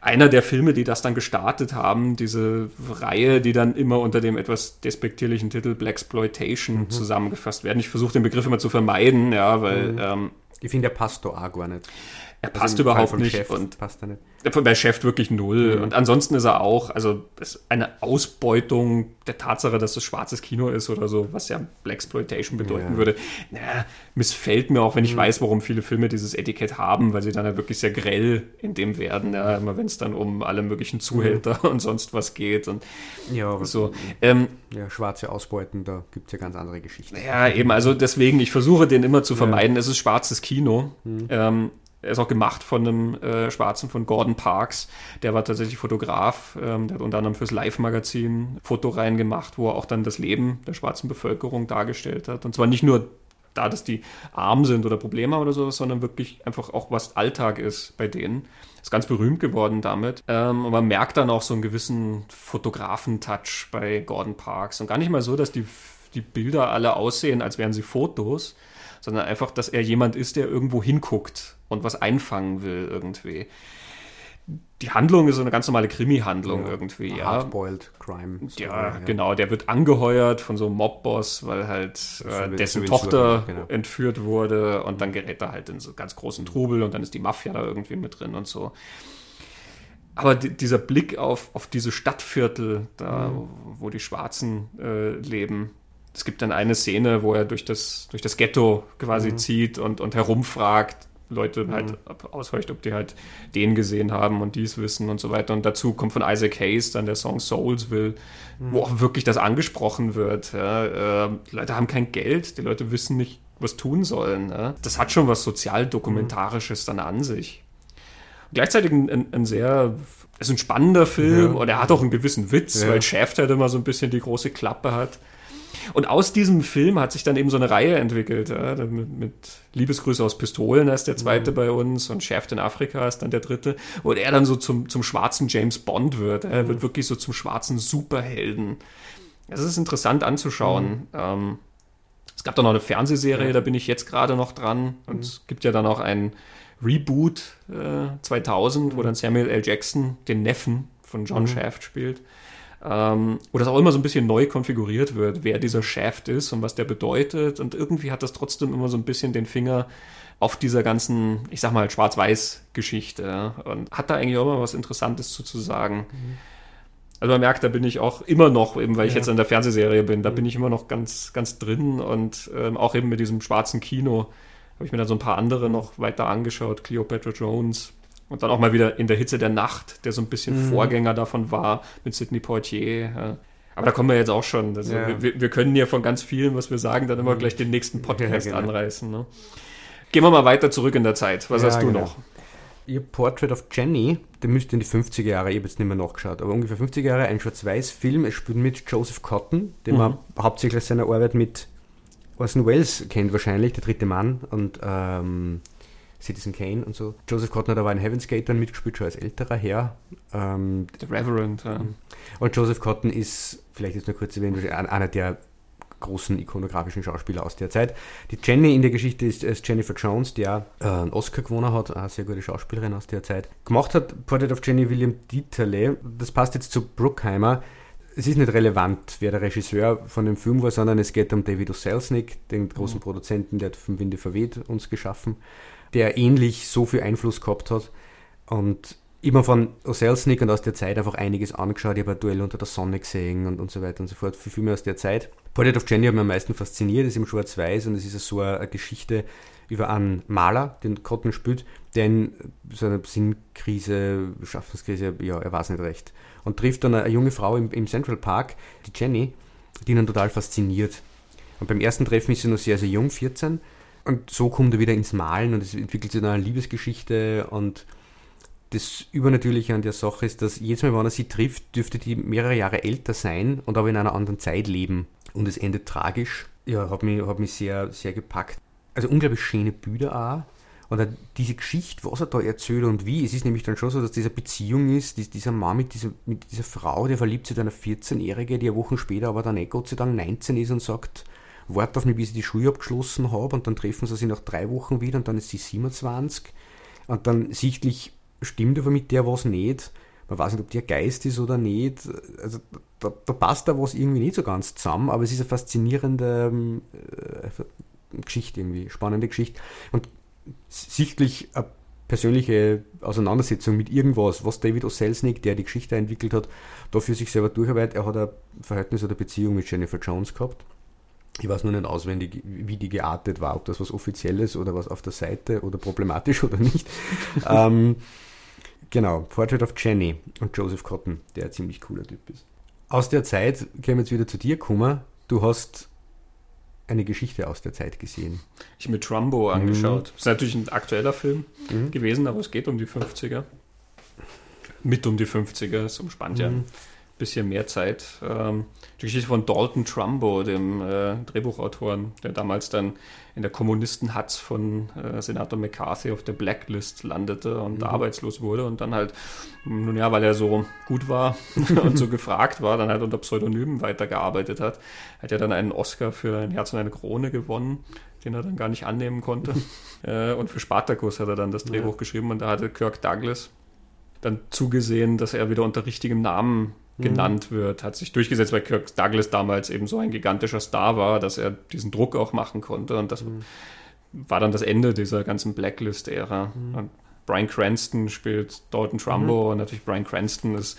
Speaker 1: einer der Filme, die das dann gestartet haben, diese Reihe, die dann immer unter dem etwas despektierlichen Titel Blaxploitation mhm. zusammengefasst werden. Ich versuche den Begriff immer zu vermeiden, ja, weil mhm. ähm,
Speaker 2: ich finde, der passt da auch gar nicht.
Speaker 1: Er passt also überhaupt nicht
Speaker 2: Chef
Speaker 1: und
Speaker 2: passt er nicht.
Speaker 1: bei Chef wirklich null. Mhm. Und ansonsten ist er auch, also eine Ausbeutung der Tatsache, dass es schwarzes Kino ist oder so, was ja Blaxploitation bedeuten ja. würde, na, missfällt mir auch, wenn ich mhm. weiß, warum viele Filme dieses Etikett haben, weil sie dann ja wirklich sehr grell in dem werden, ja, immer wenn es dann um alle möglichen Zuhälter mhm. und sonst was geht und
Speaker 2: ja,
Speaker 1: so. Ähm,
Speaker 2: ja, schwarze Ausbeuten, da gibt es ja ganz andere Geschichten.
Speaker 1: Ja, eben, also deswegen, ich versuche den immer zu vermeiden, es ist schwarzes Kino. Mhm. Ähm, er ist auch gemacht von einem äh, Schwarzen von Gordon Parks. Der war tatsächlich Fotograf. Ähm, der hat unter anderem fürs Live-Magazin Fotoreihen gemacht, wo er auch dann das Leben der schwarzen Bevölkerung dargestellt hat. Und zwar nicht nur da, dass die arm sind oder Probleme haben oder sowas, sondern wirklich einfach auch, was Alltag ist bei denen. Ist ganz berühmt geworden damit. Ähm, und man merkt dann auch so einen gewissen Fotografen-Touch bei Gordon Parks. Und gar nicht mal so, dass die, die Bilder alle aussehen, als wären sie Fotos, sondern einfach, dass er jemand ist, der irgendwo hinguckt und was einfangen will irgendwie. Die Handlung ist so eine ganz normale Krimi-Handlung ja, irgendwie, ja.
Speaker 2: Hardboiled Crime.
Speaker 1: Ja, ja, genau. Der wird angeheuert von so einem Mob-Boss, weil halt äh, dessen Tochter genau. entführt wurde und dann gerät er halt in so ganz großen Trubel und dann ist die Mafia da irgendwie mit drin und so. Aber dieser Blick auf, auf diese Stadtviertel, da, mhm. wo die Schwarzen äh, leben, es gibt dann eine Szene, wo er durch das, durch das Ghetto quasi mhm. zieht und, und herumfragt, Leute mhm. halt aushorcht, ob die halt den gesehen haben und dies wissen und so weiter. Und dazu kommt von Isaac Hayes dann der Song Soulsville, mhm. wo auch wirklich das angesprochen wird. Ja. Äh, die Leute haben kein Geld, die Leute wissen nicht, was tun sollen. Ja. Das hat schon was sozialdokumentarisches mhm. dann an sich. gleichzeitig ein, ein, ein sehr es ist ein spannender Film ja. und er hat auch einen gewissen Witz, weil Shaft halt immer so ein bisschen die große Klappe hat. Und aus diesem Film hat sich dann eben so eine Reihe entwickelt. Ja, mit, mit Liebesgrüße aus Pistolen ist der zweite mhm. bei uns und Shaft in Afrika ist dann der dritte. Wo er dann so zum, zum schwarzen James Bond wird. Er mhm. wird wirklich so zum schwarzen Superhelden. Es ist interessant anzuschauen. Mhm. Ähm, es gab da noch eine Fernsehserie, ja. da bin ich jetzt gerade noch dran. Und mhm. es gibt ja dann auch ein Reboot äh, 2000, wo dann Samuel L. Jackson den Neffen von John mhm. Shaft spielt. Ähm, wo das auch immer so ein bisschen neu konfiguriert wird, wer dieser Shaft ist und was der bedeutet. Und irgendwie hat das trotzdem immer so ein bisschen den Finger auf dieser ganzen, ich sag mal, Schwarz-Weiß-Geschichte. Und hat da eigentlich auch immer was Interessantes zu, zu sagen. Mhm. Also man merkt, da bin ich auch immer noch, eben weil ich ja. jetzt in der Fernsehserie bin, da mhm. bin ich immer noch ganz, ganz drin und ähm, auch eben mit diesem schwarzen Kino habe ich mir dann so ein paar andere noch weiter angeschaut, Cleopatra Jones und dann auch mal wieder in der Hitze der Nacht, der so ein bisschen mhm. Vorgänger davon war mit Sidney Poitier. Ja. Aber da kommen wir jetzt auch schon. Also ja. wir, wir, können ja von ganz vielen, was wir sagen, dann immer mhm. gleich den nächsten Podcast ja, genau. anreißen. Ne? Gehen wir mal weiter zurück in der Zeit. Was hast du genau. noch?
Speaker 2: Ihr Portrait of Jenny, der müsste in die 50er Jahre, ich habe jetzt nicht mehr nachgeschaut, aber ungefähr 50er Jahre, ein Schwarz-Weiß-Film. Es spielt mit Joseph Cotton, den mhm. man hauptsächlich seiner Arbeit mit Orson Welles kennt wahrscheinlich, der dritte Mann und ähm, Citizen Kane und so. Joseph Cotton hat aber in Heaven's Gate dann mitgespielt, schon als älterer Herr.
Speaker 1: Ähm, The Reverend, ja.
Speaker 2: Und Joseph Cotton ist, vielleicht jetzt nur kurz erwähnt, einer der großen ikonografischen Schauspieler aus der Zeit. Die Jenny in der Geschichte ist, ist Jennifer Jones, die auch äh, einen Oscar gewonnen hat, eine sehr gute Schauspielerin aus der Zeit. Gemacht hat Portrait of Jenny William Dieterle. Das passt jetzt zu Bruckheimer. Es ist nicht relevant, wer der Regisseur von dem Film war, sondern es geht um David O. Selznick, den großen mhm. Produzenten, der hat vom Winde verweht uns geschaffen, der ähnlich so viel Einfluss gehabt hat. Und immer von Oselznick und aus der Zeit einfach einiges angeschaut. Ich habe ein Duell unter der Sonne gesehen und, und so weiter und so fort. Für Filme aus der Zeit. Portrait of Jenny hat mich am meisten fasziniert, ist im Schwarz-Weiß und es ist so eine, Geschichte über einen Maler, den Cotton spielt, der in so einer Sinnkrise, Schaffenskrise, ja, er weiß nicht recht. Und trifft dann eine, eine junge Frau im, im, Central Park, die Jenny, die ihn total fasziniert. Und beim ersten Treffen ist sie noch sehr, sehr jung, 14. Und so kommt er wieder ins Malen und es entwickelt sich dann eine Liebesgeschichte und das Übernatürliche an der Sache ist, dass jedes Mal, wenn er sie trifft, dürfte die mehrere Jahre älter sein und aber in einer anderen Zeit leben und es endet tragisch. Ja, hat mich, hat mich sehr, sehr gepackt. Also unglaublich schöne Bilder auch. Und diese Geschichte, was er da erzählt und wie, es ist nämlich dann schon so, dass diese Beziehung ist, dieser Mann mit dieser, mit dieser Frau, der verliebt sich in einer 14-Jährige, die Wochen später aber dann eh Gott sei Dank 19 ist und sagt, warte auf mich, bis ich die Schule abgeschlossen habe und dann treffen sie sich nach drei Wochen wieder und dann ist sie 27 und dann sichtlich stimmt aber mit der was nicht man weiß nicht, ob der Geist ist oder nicht. Also da, da passt da was irgendwie nicht so ganz zusammen, aber es ist eine faszinierende äh, Geschichte irgendwie, spannende Geschichte. Und sichtlich eine persönliche Auseinandersetzung mit irgendwas, was David O. Der die Geschichte entwickelt hat, da für sich selber durcharbeitet. Er hat ein Verhältnis oder Beziehung mit Jennifer Jones gehabt. Ich weiß nur nicht auswendig, wie die geartet war, ob das was Offizielles oder was auf der Seite oder problematisch *laughs* oder nicht. ähm, Genau, Portrait of Jenny und Joseph Cotton, der ein ziemlich cooler Typ ist. Aus der Zeit können wir jetzt wieder zu dir kommen. Du hast eine Geschichte aus der Zeit gesehen.
Speaker 1: Ich habe mir Trumbo mhm. angeschaut. Das ist natürlich ein aktueller Film mhm. gewesen, aber es geht um die 50er. Mit um die 50er, es umspannt mhm. ja bisschen mehr Zeit. Ähm, die Geschichte von Dalton Trumbo, dem äh, Drehbuchautoren, der damals dann in der Kommunisten-Hatz von äh, Senator McCarthy auf der Blacklist landete und mhm. arbeitslos wurde und dann halt, nun ja, weil er so gut war *laughs* und so *laughs* gefragt war, dann halt unter Pseudonymen weitergearbeitet hat. Hat ja dann einen Oscar für ein Herz und eine Krone gewonnen, den er dann gar nicht annehmen konnte. *laughs* äh, und für Spartacus hat er dann das Drehbuch ja. geschrieben und da hatte Kirk Douglas dann zugesehen, dass er wieder unter richtigem Namen. Genannt wird, hat sich durchgesetzt, weil Kirk Douglas damals eben so ein gigantischer Star war, dass er diesen Druck auch machen konnte. Und das mhm. war dann das Ende dieser ganzen Blacklist-Ära. Mhm. Und Brian Cranston spielt Dalton Trumbo mhm. und natürlich Brian Cranston ist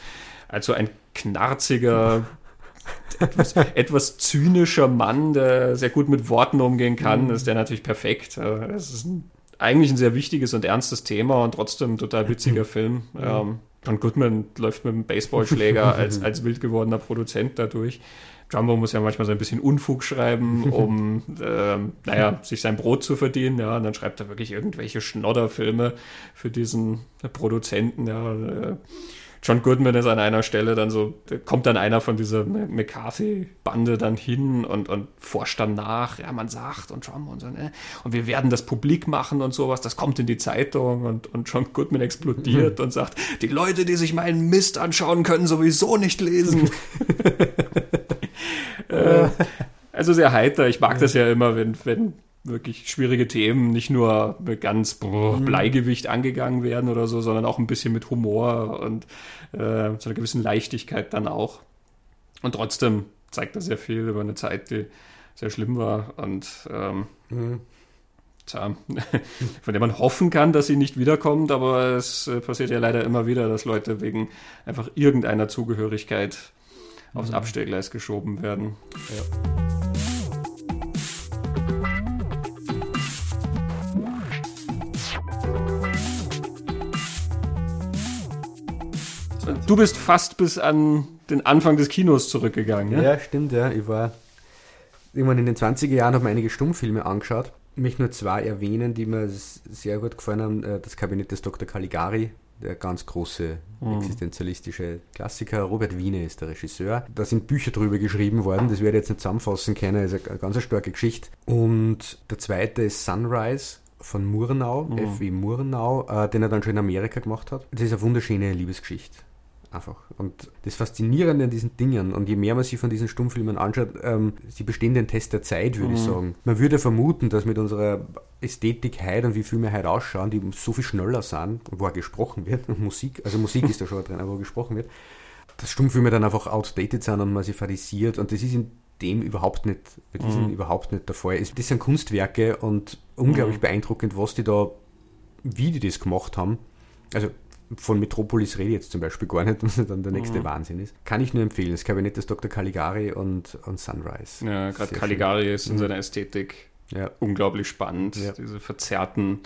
Speaker 1: also ein knarziger, *laughs* etwas, etwas, zynischer Mann, der sehr gut mit Worten umgehen kann, mhm. ist der natürlich perfekt. Es ist ein, eigentlich ein sehr wichtiges und ernstes Thema und trotzdem ein total witziger Film. Mhm. Ähm, John Goodman läuft mit einem Baseballschläger *laughs* als, als wild gewordener Produzent dadurch. Jumbo muss ja manchmal so ein bisschen Unfug schreiben, *laughs* um ähm, naja, sich sein Brot zu verdienen. Ja, und dann schreibt er wirklich irgendwelche Schnodderfilme für diesen Produzenten. Ja, äh, John Goodman ist an einer Stelle dann so, kommt dann einer von dieser McCarthy-Bande dann hin und, und forscht dann nach, ja, man sagt und wir uns an, ne? und wir werden das publik machen und sowas, das kommt in die Zeitung und, und John Goodman explodiert mhm. und sagt, die Leute, die sich meinen Mist anschauen, können sowieso nicht lesen. *laughs* äh, also sehr heiter, ich mag das ja immer, wenn, wenn wirklich schwierige Themen nicht nur mit ganz mhm. Bleigewicht angegangen werden oder so, sondern auch ein bisschen mit Humor und äh, zu einer gewissen Leichtigkeit dann auch. Und trotzdem zeigt er sehr viel über eine Zeit, die sehr schlimm war und ähm, mhm. tja, *laughs* von der man hoffen kann, dass sie nicht wiederkommt, aber es äh, passiert ja leider immer wieder, dass Leute wegen einfach irgendeiner Zugehörigkeit aufs mhm. Abstellgleis geschoben werden. Ja. Du bist fast bis an den Anfang des Kinos zurückgegangen.
Speaker 2: Ja, ja stimmt, ja. Ich war irgendwann in den 20er Jahren, habe mir einige Stummfilme angeschaut. Ich möchte nur zwei erwähnen, die mir sehr gut gefallen haben. Äh, das Kabinett des Dr. Caligari, der ganz große mhm. existenzialistische Klassiker. Robert Wiene ist der Regisseur. Da sind Bücher drüber geschrieben worden, das werde ich jetzt nicht zusammenfassen können, ist eine ganz starke Geschichte. Und der zweite ist Sunrise von Murnau, mhm. F.W. Murnau, äh, den er dann schon in Amerika gemacht hat. Das ist eine wunderschöne Liebesgeschichte. Einfach. Und das Faszinierende an diesen Dingen, und je mehr man sich von diesen Stummfilmen anschaut, ähm, sie bestehen den Test der Zeit, würde mhm. ich sagen. Man würde vermuten, dass mit unserer Ästhetik heute und wie wir heute ausschauen, die so viel schneller sind, wo auch gesprochen wird, und *laughs* Musik, also Musik ist da schon drin, aber wo gesprochen wird, dass Stummfilme dann einfach outdated sind und man sie verisiert und das ist in dem überhaupt nicht, bei diesen mhm. überhaupt nicht der Fall. Das sind Kunstwerke und unglaublich mhm. beeindruckend, was die da, wie die das gemacht haben. Also von Metropolis rede ich jetzt zum Beispiel gar nicht, *laughs* was dann der nächste mhm. Wahnsinn ist. Kann ich nur empfehlen. Das Kabinett des Dr. Caligari und, und Sunrise.
Speaker 1: Ja, gerade Caligari schön. ist in mhm. seiner Ästhetik ja. unglaublich spannend. Ja. Diese verzerrten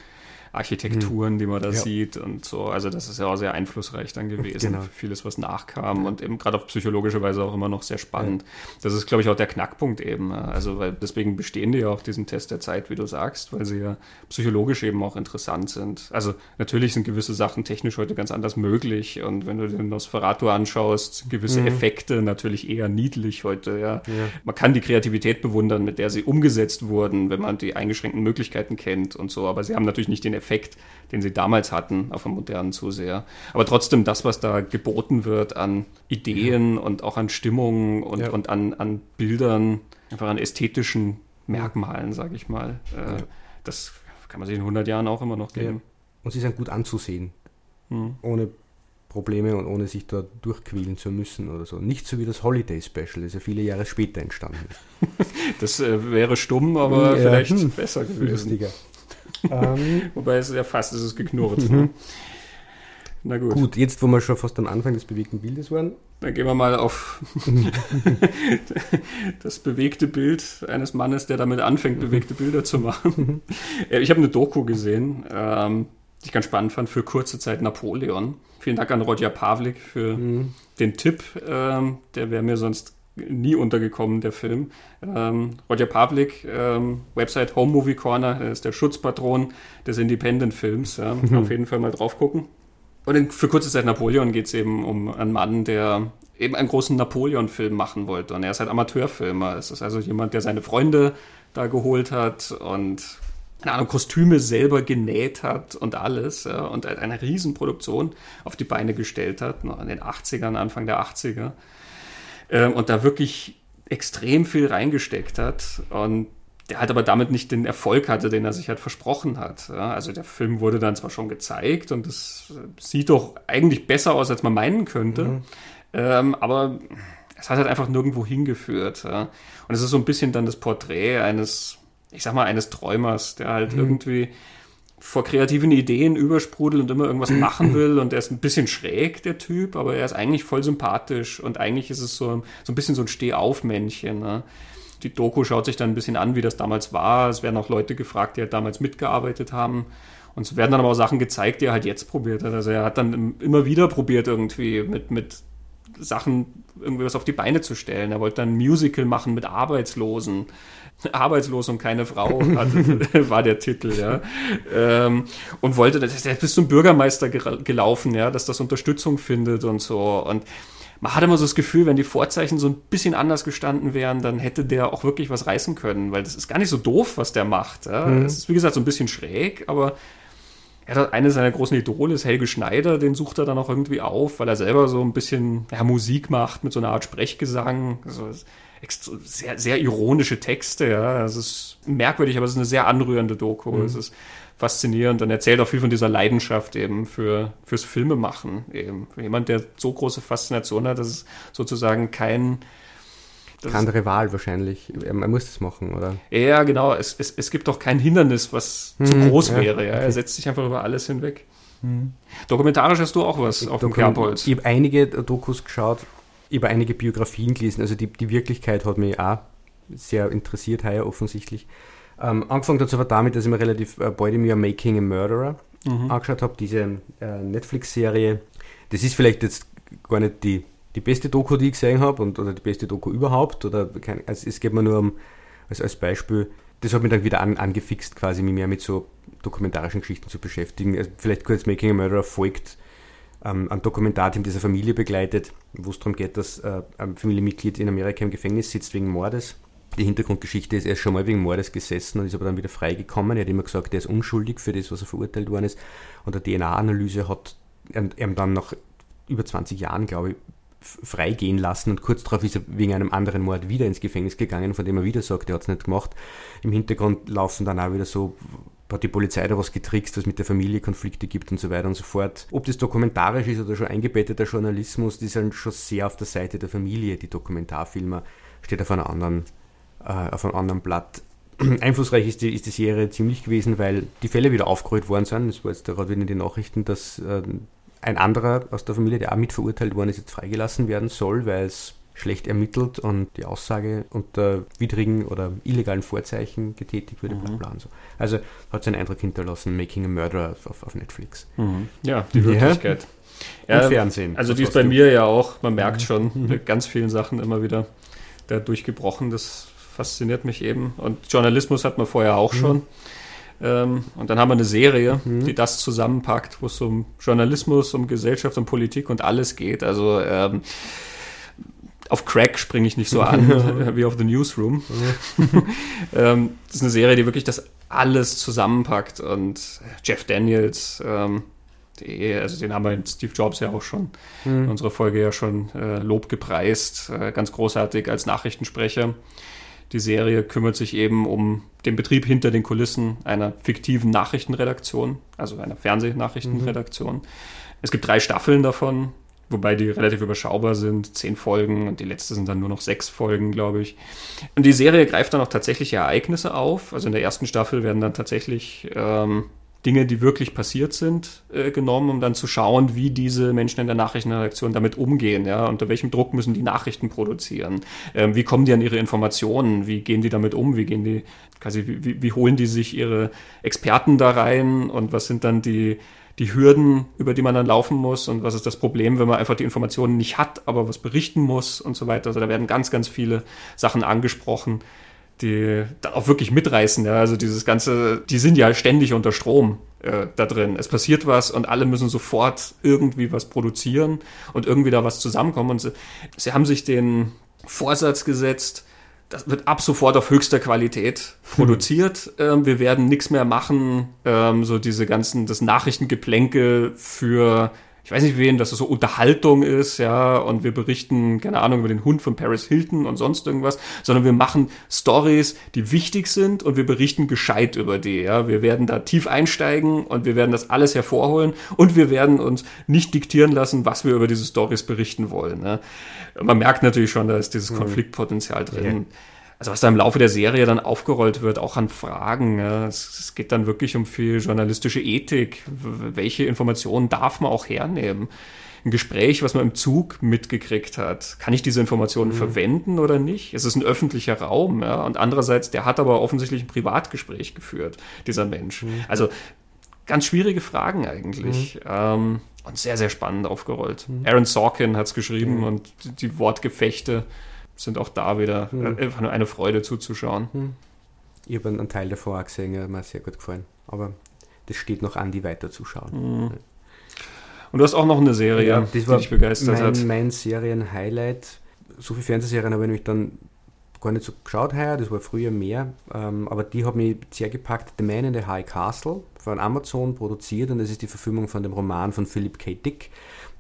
Speaker 1: Architekturen, die man da ja. sieht und so. Also das ist ja auch sehr einflussreich dann gewesen. Genau. Vieles, was nachkam und eben gerade auf psychologische Weise auch immer noch sehr spannend. Ja. Das ist, glaube ich, auch der Knackpunkt eben. Also weil deswegen bestehen die ja auch diesen Test der Zeit, wie du sagst, weil sie ja psychologisch eben auch interessant sind. Also natürlich sind gewisse Sachen technisch heute ganz anders möglich und wenn du den Nosferatu anschaust, gewisse mhm. Effekte natürlich eher niedlich heute. Ja. ja. Man kann die Kreativität bewundern, mit der sie umgesetzt wurden, wenn man die eingeschränkten Möglichkeiten kennt und so. Aber sie haben natürlich nicht den Effekt Effekt, den sie damals hatten auf einem modernen Zuseher. Aber trotzdem das, was da geboten wird an Ideen ja. und auch an Stimmungen und, ja. und an, an Bildern, einfach an ästhetischen Merkmalen, sage ich mal, äh, ja. das kann man sich in 100 Jahren auch immer noch geben.
Speaker 2: Und sie sind gut anzusehen, hm. ohne Probleme und ohne sich da durchquälen zu müssen oder so. Nicht so wie das Holiday Special, das ja viele Jahre später entstanden
Speaker 1: ist. *laughs* das äh, wäre stumm, aber ja, vielleicht hm, besser gewesen. Lustiger. Ähm, *laughs* Wobei es ja fast ist es geknurrt. Mhm. Ne?
Speaker 2: Na gut. Gut, jetzt wo wir schon fast am Anfang des bewegten Bildes waren.
Speaker 1: Dann gehen wir mal auf *laughs* das bewegte Bild eines Mannes, der damit anfängt, bewegte Bilder zu machen. ich habe eine Doku gesehen, ähm, die ich ganz spannend fand, für kurze Zeit Napoleon. Vielen Dank an Roger Pavlik für mhm. den Tipp. Ähm, der wäre mir sonst nie untergekommen, der Film. Ähm, Roger Pavlik, ähm, Website Home Movie Corner, er ist der Schutzpatron des Independent-Films. Ja. Mhm. *laughs* Auf jeden Fall mal drauf gucken. Und in, für kurze Zeit Napoleon geht es eben um einen Mann, der eben einen großen Napoleon-Film machen wollte. Und er ist halt Amateurfilmer. Es ist also jemand, der seine Freunde da geholt hat und keine Ahnung, Kostüme selber genäht hat und alles. Ja, und eine Riesenproduktion auf die Beine gestellt hat, noch in den 80ern, Anfang der 80er ähm, und da wirklich extrem viel reingesteckt hat und der halt aber damit nicht den Erfolg hatte, den er sich halt versprochen hat. Ja, also der Film wurde dann zwar schon gezeigt und es sieht doch eigentlich besser aus, als man meinen könnte, mhm. ähm, aber es hat halt einfach nirgendwo hingeführt. Ja. Und es ist so ein bisschen dann das Porträt eines, ich sag mal, eines Träumers, der halt mhm. irgendwie vor kreativen Ideen übersprudelt und immer irgendwas machen *clears throat* will und er ist ein bisschen schräg, der Typ, aber er ist eigentlich voll sympathisch und eigentlich ist es so, so ein bisschen so ein Stehaufmännchen. Ne? Die Doku schaut sich dann ein bisschen an, wie das damals war. Es werden auch Leute gefragt, die halt damals mitgearbeitet haben. Und es werden dann aber auch Sachen gezeigt, die er halt jetzt probiert hat. Also er hat dann immer wieder probiert irgendwie mit, mit Sachen irgendwie was auf die Beine zu stellen. Er wollte dann ein Musical machen mit Arbeitslosen. Arbeitslos und keine Frau *laughs* hatte, war der Titel, ja. Ähm, und wollte, der ist bis zum Bürgermeister gelaufen, ja, dass das Unterstützung findet und so. Und man hat immer so das Gefühl, wenn die Vorzeichen so ein bisschen anders gestanden wären, dann hätte der auch wirklich was reißen können, weil das ist gar nicht so doof, was der macht. Ja. Mhm. Es ist, wie gesagt, so ein bisschen schräg, aber er hat eine seiner großen Idole ist Helge Schneider, den sucht er dann auch irgendwie auf, weil er selber so ein bisschen ja, Musik macht mit so einer Art Sprechgesang. Also sehr, sehr ironische Texte, ja. Es ist merkwürdig, aber es ist eine sehr anrührende Doku. Mhm. Es ist faszinierend und erzählt auch viel von dieser Leidenschaft eben für, fürs Filmemachen. Eben. Für jemand, der so große Faszination hat, dass es sozusagen kein.
Speaker 2: Keine andere Wahl wahrscheinlich. Man muss das machen, oder?
Speaker 1: Ja, genau. Es, es, es gibt doch kein Hindernis, was mhm, zu groß ja, wäre. Ja. Er setzt sich einfach über alles hinweg. Mhm. Dokumentarisch hast du auch was auf dem Kerbholz.
Speaker 2: Ich habe einige Dokus geschaut, ich habe einige Biografien gelesen. Also die, die Wirklichkeit hat mich auch sehr interessiert, heuer offensichtlich. Ähm, angefangen hat es aber damit, dass ich mir relativ äh, bald im Jahr Making a Murderer mhm. angeschaut habe, diese äh, Netflix-Serie. Das ist vielleicht jetzt gar nicht die, die beste Doku, die ich gesehen habe, und, oder die beste Doku überhaupt. Oder kein, also es geht mir nur um, als, als Beispiel, das hat mich dann wieder an, angefixt, quasi mich mehr mit so dokumentarischen Geschichten zu beschäftigen. Also vielleicht kurz Making a Murderer folgt ähm, ein Dokumentarteam dieser Familie begleitet, wo es darum geht, dass äh, ein Familienmitglied in Amerika im Gefängnis sitzt wegen Mordes die Hintergrundgeschichte ist, er ist schon mal wegen Mordes gesessen und ist aber dann wieder freigekommen. Er hat immer gesagt, er ist unschuldig für das, was er verurteilt worden ist. Und der DNA-Analyse hat er dann nach über 20 Jahren, glaube ich, freigehen lassen und kurz darauf ist er wegen einem anderen Mord wieder ins Gefängnis gegangen, von dem er wieder sagt, er hat es nicht gemacht. Im Hintergrund laufen dann auch wieder so, hat die Polizei da was getrickst, was mit der Familie Konflikte gibt und so weiter und so fort. Ob das dokumentarisch ist oder schon eingebetteter Journalismus, die sind schon sehr auf der Seite der Familie, die Dokumentarfilmer, steht auf einer anderen äh, auf einem anderen Blatt. *clears throat* Einflussreich ist die, ist die Serie ziemlich gewesen, weil die Fälle wieder aufgerollt worden sind. Es war jetzt gerade wieder in den Nachrichten, dass äh, ein anderer aus der Familie, der auch mit verurteilt worden ist, jetzt freigelassen werden soll, weil es schlecht ermittelt und die Aussage unter widrigen oder illegalen Vorzeichen getätigt wurde. Mhm. Bla bla so. Also hat seinen Eindruck hinterlassen, Making a Murderer auf, auf Netflix.
Speaker 1: Mhm. Ja, die Wirklichkeit.
Speaker 2: Ja. Im Fernsehen.
Speaker 1: Also die ist bei mir ja auch, man merkt mhm. schon, mhm. mit ganz vielen Sachen immer wieder da durchgebrochen. Das fasziniert mich eben. Und Journalismus hat man vorher auch mhm. schon. Ähm, und dann haben wir eine Serie, mhm. die das zusammenpackt, wo es um Journalismus, um Gesellschaft, um Politik und alles geht. Also ähm, auf Crack springe ich nicht so an *laughs* *laughs* wie auf The Newsroom. *laughs* ähm, das ist eine Serie, die wirklich das alles zusammenpackt. Und Jeff Daniels, ähm, die, also den haben wir in Steve Jobs ja auch schon mhm. in unserer Folge ja schon äh, Lob gepreist. Äh, ganz großartig als Nachrichtensprecher. Die Serie kümmert sich eben um den Betrieb hinter den Kulissen einer fiktiven Nachrichtenredaktion, also einer Fernsehnachrichtenredaktion. Mhm. Es gibt drei Staffeln davon, wobei die relativ überschaubar sind, zehn Folgen und die letzte sind dann nur noch sechs Folgen, glaube ich. Und die Serie greift dann auch tatsächlich Ereignisse auf. Also in der ersten Staffel werden dann tatsächlich ähm, Dinge, die wirklich passiert sind, äh, genommen, um dann zu schauen, wie diese Menschen in der Nachrichtenredaktion damit umgehen, ja, unter welchem Druck müssen die Nachrichten produzieren, ähm, wie kommen die an ihre Informationen, wie gehen die damit um, wie gehen die, quasi, wie, wie holen die sich ihre Experten da rein? Und was sind dann die, die Hürden, über die man dann laufen muss? Und was ist das Problem, wenn man einfach die Informationen nicht hat, aber was berichten muss und so weiter. Also da werden ganz, ganz viele Sachen angesprochen, die da auch wirklich mitreißen. Ja? Also dieses ganze, die sind ja ständig unter Strom äh, da drin. Es passiert was und alle müssen sofort irgendwie was produzieren und irgendwie da was zusammenkommen. Und sie, sie haben sich den Vorsatz gesetzt, das wird ab sofort auf höchster Qualität produziert. Ähm, wir werden nichts mehr machen, ähm, so diese ganzen, das Nachrichtengeplänkel für ich weiß nicht wen, dass das so Unterhaltung ist, ja, und wir berichten, keine Ahnung, über den Hund von Paris Hilton und sonst irgendwas, sondern wir machen Stories, die wichtig sind und wir berichten gescheit über die, ja. Wir werden da tief einsteigen und wir werden das alles hervorholen und wir werden uns nicht diktieren lassen, was wir über diese Stories berichten wollen. Ne? Man merkt natürlich schon, da ist dieses mhm. Konfliktpotenzial drin. Ja also was da im Laufe der Serie dann aufgerollt wird, auch an Fragen. Ja. Es, es, geht dann wirklich um viel journalistische Ethik. Welche Informationen darf man auch hernehmen? Ein Gespräch, was man im Zug mitgekriegt hat. Kann ich diese Informationen mhm. verwenden oder nicht? Es ist ein öffentlicher Raum. Ja. Und andererseits, der hat aber offensichtlich ein Privatgespräch geführt, dieser Mensch. Mhm. Also ganz schwierige Fragen eigentlich. Mhm. Ähm, und sehr, sehr spannend aufgerollt. Mhm. Aaron Sorkin hat es geschrieben mhm. und die, die, Wortgefechte sind auch da wieder mhm. einfach nur eine Freude zuzuschauen. Mhm.
Speaker 2: Ich habe einen Teil davor auch gesehen, hat mir sehr gut gefallen. Aber das steht noch an, die weiterzuschauen. Mhm.
Speaker 1: Und du hast auch noch eine Serie, ja,
Speaker 2: die dich begeistert mein, hat. Mein Serien-Highlight. So viele Fernsehserien habe ich nämlich dann gar nicht so geschaut heuer, das war früher mehr, ähm, aber die hat mich sehr gepackt. The Man in the High Castle von Amazon produziert und das ist die Verfilmung von dem Roman von Philip K. Dick.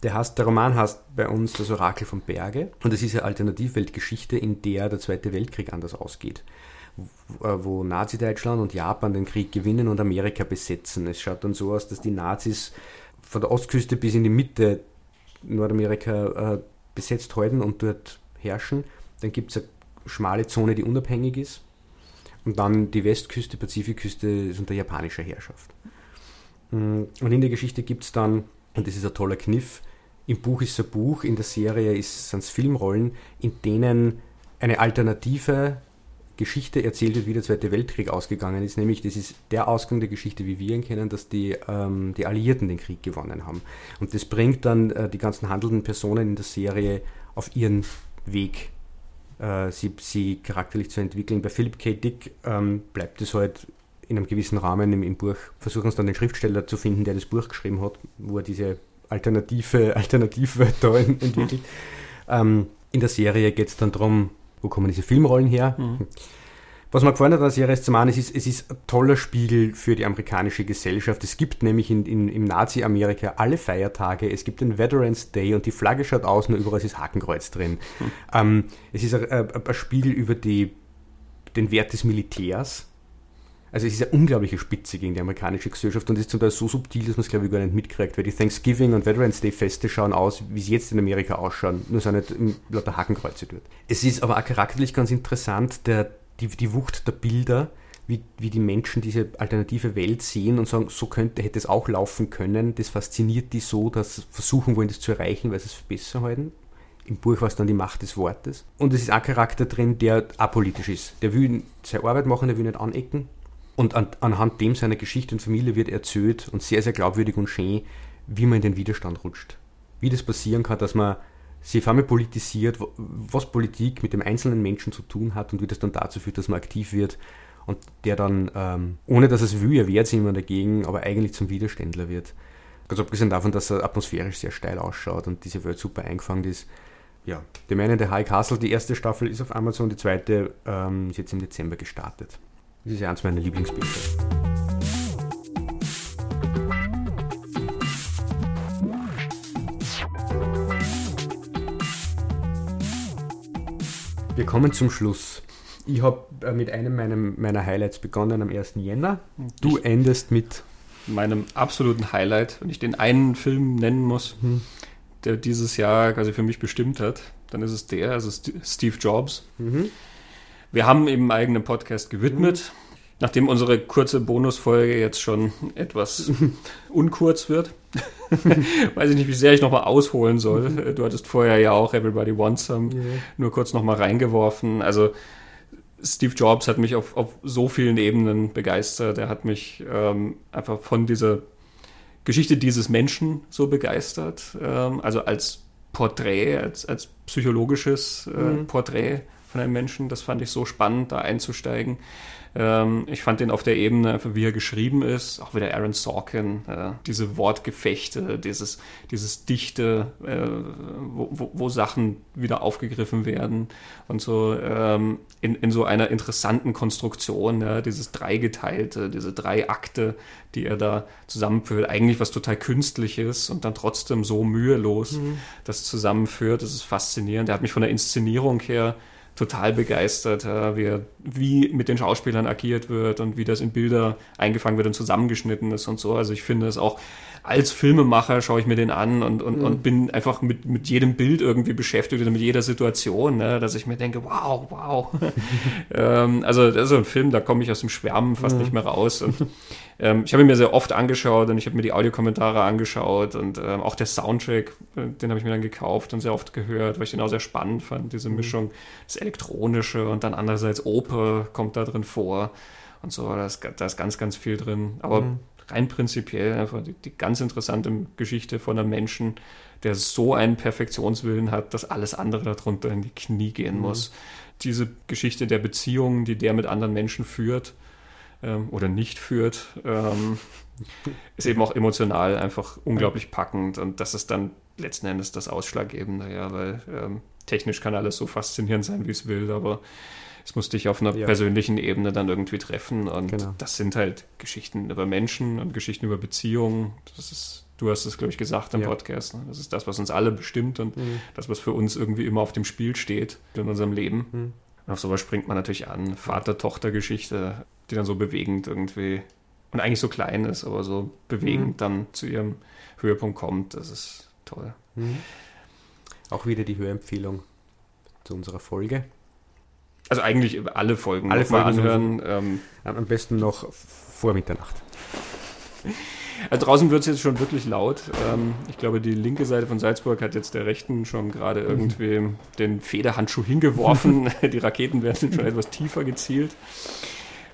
Speaker 2: Der, heißt, der Roman heißt bei uns Das Orakel von Berge und es ist eine Alternativweltgeschichte, in der der Zweite Weltkrieg anders ausgeht wo Nazi-Deutschland und Japan den Krieg gewinnen und Amerika besetzen. Es schaut dann so aus, dass die Nazis von der Ostküste bis in die Mitte Nordamerika äh, besetzt halten und dort herrschen. Dann gibt es eine schmale Zone, die unabhängig ist. Und dann die Westküste, Pazifikküste ist unter japanischer Herrschaft. Mm, und in der Geschichte gibt es dann, und das ist ein toller Kniff, im Buch ist ein Buch, in der Serie sind es Filmrollen, in denen eine alternative Geschichte erzählt wird, wie der Zweite Weltkrieg ausgegangen ist. Nämlich, das ist der Ausgang der Geschichte, wie wir ihn kennen, dass die, ähm, die Alliierten den Krieg gewonnen haben. Und das bringt dann äh, die ganzen handelnden Personen in der Serie auf ihren Weg äh, sie, sie charakterlich zu entwickeln. Bei Philip K. Dick ähm, bleibt es halt in einem gewissen Rahmen im, im Buch. Versuchen es dann den Schriftsteller zu finden, der das Buch geschrieben hat, wo er diese alternative *laughs* Alternativwörter entwickelt. Ähm, in der Serie geht es dann darum, wo kommen diese Filmrollen her? Mhm. Was mir gefallen hat an der Serie ist ist, es ist ein toller Spiegel für die amerikanische Gesellschaft. Es gibt nämlich in, in, im Nazi-Amerika alle Feiertage, es gibt den Veterans Day und die Flagge schaut aus, nur überall ist Hakenkreuz drin. Mhm. Ähm, es ist ein, ein, ein, Spiegel über die, den Wert des Militärs. Also es ist eine unglaubliche Spitze gegen die amerikanische Gesellschaft und es ist zum Teil so subtil, dass man es glaube ich gar nicht mitkriegt, weil die Thanksgiving und Veterans Day Feste schauen aus, wie sie jetzt in Amerika ausschauen, nur sind nicht lauter Hakenkreuze dort. Es ist aber auch charakterlich ganz interessant, der die, die Wucht der Bilder, wie, wie die Menschen diese alternative Welt sehen und sagen, so könnte, hätte es auch laufen können. Das fasziniert die so, dass sie versuchen wollen, das zu erreichen, weil sie es für besser halten. Im Buch war es dann die Macht des Wortes. Und es ist ein Charakter drin, der apolitisch ist. Der will seine Arbeit machen, der will nicht anecken. Und an, anhand dem seiner Geschichte und Familie wird erzählt und sehr, sehr glaubwürdig und schön, wie man in den Widerstand rutscht. Wie das passieren kann, dass man sie auf einmal politisiert, was Politik mit dem einzelnen Menschen zu tun hat und wie das dann dazu führt, dass man aktiv wird und der dann, ähm, ohne dass es will, er wehrt sich immer dagegen, aber eigentlich zum Widerständler wird. Ganz abgesehen davon, dass er atmosphärisch sehr steil ausschaut und diese Welt super eingefangen ist. Ja, Man in the High Castle, die erste Staffel ist auf Amazon, die zweite ähm, ist jetzt im Dezember gestartet. Das ist ja eins meiner Lieblingsbücher. Wir kommen zum Schluss. Ich habe äh, mit einem meiner, meiner Highlights begonnen am 1. Jänner. Du ich endest mit
Speaker 1: meinem absoluten Highlight, wenn ich den einen Film nennen muss, hm. der dieses Jahr quasi für mich bestimmt hat, dann ist es der, also Steve Jobs. Mhm. Wir haben eben einen eigenen Podcast gewidmet. Mhm. Nachdem unsere kurze Bonusfolge jetzt schon etwas *laughs* unkurz wird, *laughs* Weiß ich nicht, wie sehr ich nochmal ausholen soll. Du hattest vorher ja auch Everybody Wants Some yeah. nur kurz nochmal reingeworfen. Also Steve Jobs hat mich auf, auf so vielen Ebenen begeistert. Er hat mich ähm, einfach von dieser Geschichte dieses Menschen so begeistert. Ähm, also als Porträt, als, als psychologisches äh, mhm. Porträt von einem Menschen. Das fand ich so spannend, da einzusteigen. Ähm, ich fand den auf der Ebene, wie er geschrieben ist, auch wieder Aaron Sorkin, äh, diese Wortgefechte, dieses, dieses Dichte, äh, wo, wo, wo, Sachen wieder aufgegriffen werden und so ähm, in, in so einer interessanten Konstruktion, ja, dieses Dreigeteilte, diese drei Akte, die er da zusammenführt, eigentlich was total Künstliches und dann trotzdem so mühelos mhm. das zusammenführt. Das ist faszinierend. Er hat mich von der Inszenierung her total begeistert, wie, wie mit den Schauspielern agiert wird und wie das in Bilder eingefangen wird und zusammengeschnitten ist und so. Also ich finde es auch als Filmemacher schaue ich mir den an und, und, mhm. und bin einfach mit, mit jedem Bild irgendwie beschäftigt oder mit jeder Situation, ne, dass ich mir denke, wow, wow. *laughs* ähm, also das ist so ein Film, da komme ich aus dem Schwärmen fast mhm. nicht mehr raus. Und ähm, ich habe ihn mir sehr oft angeschaut und ich habe mir die Audiokommentare angeschaut und ähm, auch der Soundtrack, äh, den habe ich mir dann gekauft und sehr oft gehört, weil ich den auch sehr spannend fand, diese mhm. Mischung, das Elektronische und dann andererseits Oper kommt da drin vor und so, da ist, da ist ganz, ganz viel drin. Aber mhm rein prinzipiell einfach die, die ganz interessante Geschichte von einem Menschen, der so einen Perfektionswillen hat, dass alles andere darunter in die Knie gehen mhm. muss. Diese Geschichte der Beziehungen, die der mit anderen Menschen führt ähm, oder nicht führt, ähm, *laughs* ist eben auch emotional einfach unglaublich packend und das ist dann letzten Endes das Ausschlaggebende, ja, weil ähm, technisch kann alles so faszinierend sein, wie es will, aber es muss dich auf einer ja. persönlichen Ebene dann irgendwie treffen. Und genau. das sind halt Geschichten über Menschen und Geschichten über Beziehungen. Das ist, du hast es, glaube ich, gesagt im ja. Podcast. Ne? Das ist das, was uns alle bestimmt und mhm. das, was für uns irgendwie immer auf dem Spiel steht in unserem Leben. Mhm. Auf sowas springt man natürlich an. Vater-Tochter-Geschichte, die dann so bewegend irgendwie und eigentlich so klein ist, aber so bewegend mhm. dann zu ihrem Höhepunkt kommt. Das ist toll. Mhm.
Speaker 2: Auch wieder die Hörempfehlung zu unserer Folge.
Speaker 1: Also eigentlich alle Folgen
Speaker 2: alle Folgen anhören. Ähm, am besten noch vor Mitternacht. *laughs*
Speaker 1: Also draußen wird es jetzt schon wirklich laut. Ähm, ich glaube, die linke Seite von Salzburg hat jetzt der rechten schon gerade mhm. irgendwie den Federhandschuh hingeworfen. *laughs* die Raketen werden schon etwas tiefer gezielt.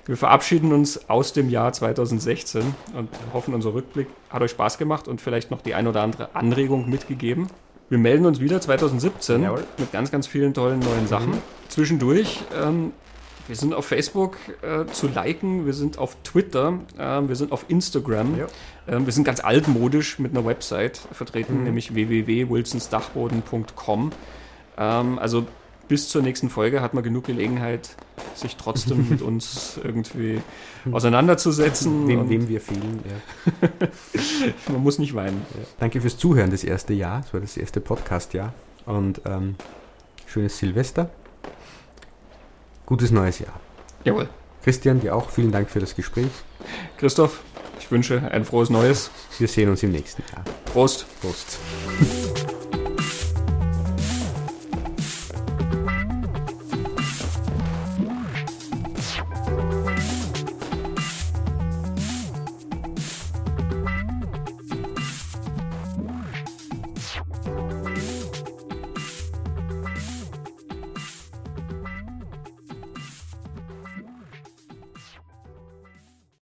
Speaker 1: Wir verabschieden uns aus dem Jahr 2016 und hoffen, unser Rückblick hat euch Spaß gemacht und vielleicht noch die ein oder andere Anregung mitgegeben. Wir melden uns wieder 2017 Jawohl. mit ganz, ganz vielen tollen neuen Sachen. Mhm. Zwischendurch, ähm, wir sind auf Facebook äh, zu liken, wir sind auf Twitter, äh, wir sind auf Instagram. Ja. Ähm, wir sind ganz altmodisch mit einer Website vertreten, mhm. nämlich www.wilsonsdachboden.com. Ähm, also bis zur nächsten Folge hat man genug Gelegenheit, sich trotzdem *laughs* mit uns irgendwie auseinanderzusetzen.
Speaker 2: Wem, wem wir fehlen, ja. *laughs*
Speaker 1: man muss nicht weinen.
Speaker 2: Ja. Danke fürs Zuhören das erste Jahr. Das war das erste Podcast-Jahr. Und ähm, schönes Silvester. Gutes neues Jahr.
Speaker 1: Jawohl.
Speaker 2: Christian, dir auch vielen Dank für das Gespräch.
Speaker 1: Christoph, ich wünsche ein frohes Neues.
Speaker 2: Wir sehen uns im nächsten Jahr.
Speaker 1: Prost.
Speaker 2: Prost.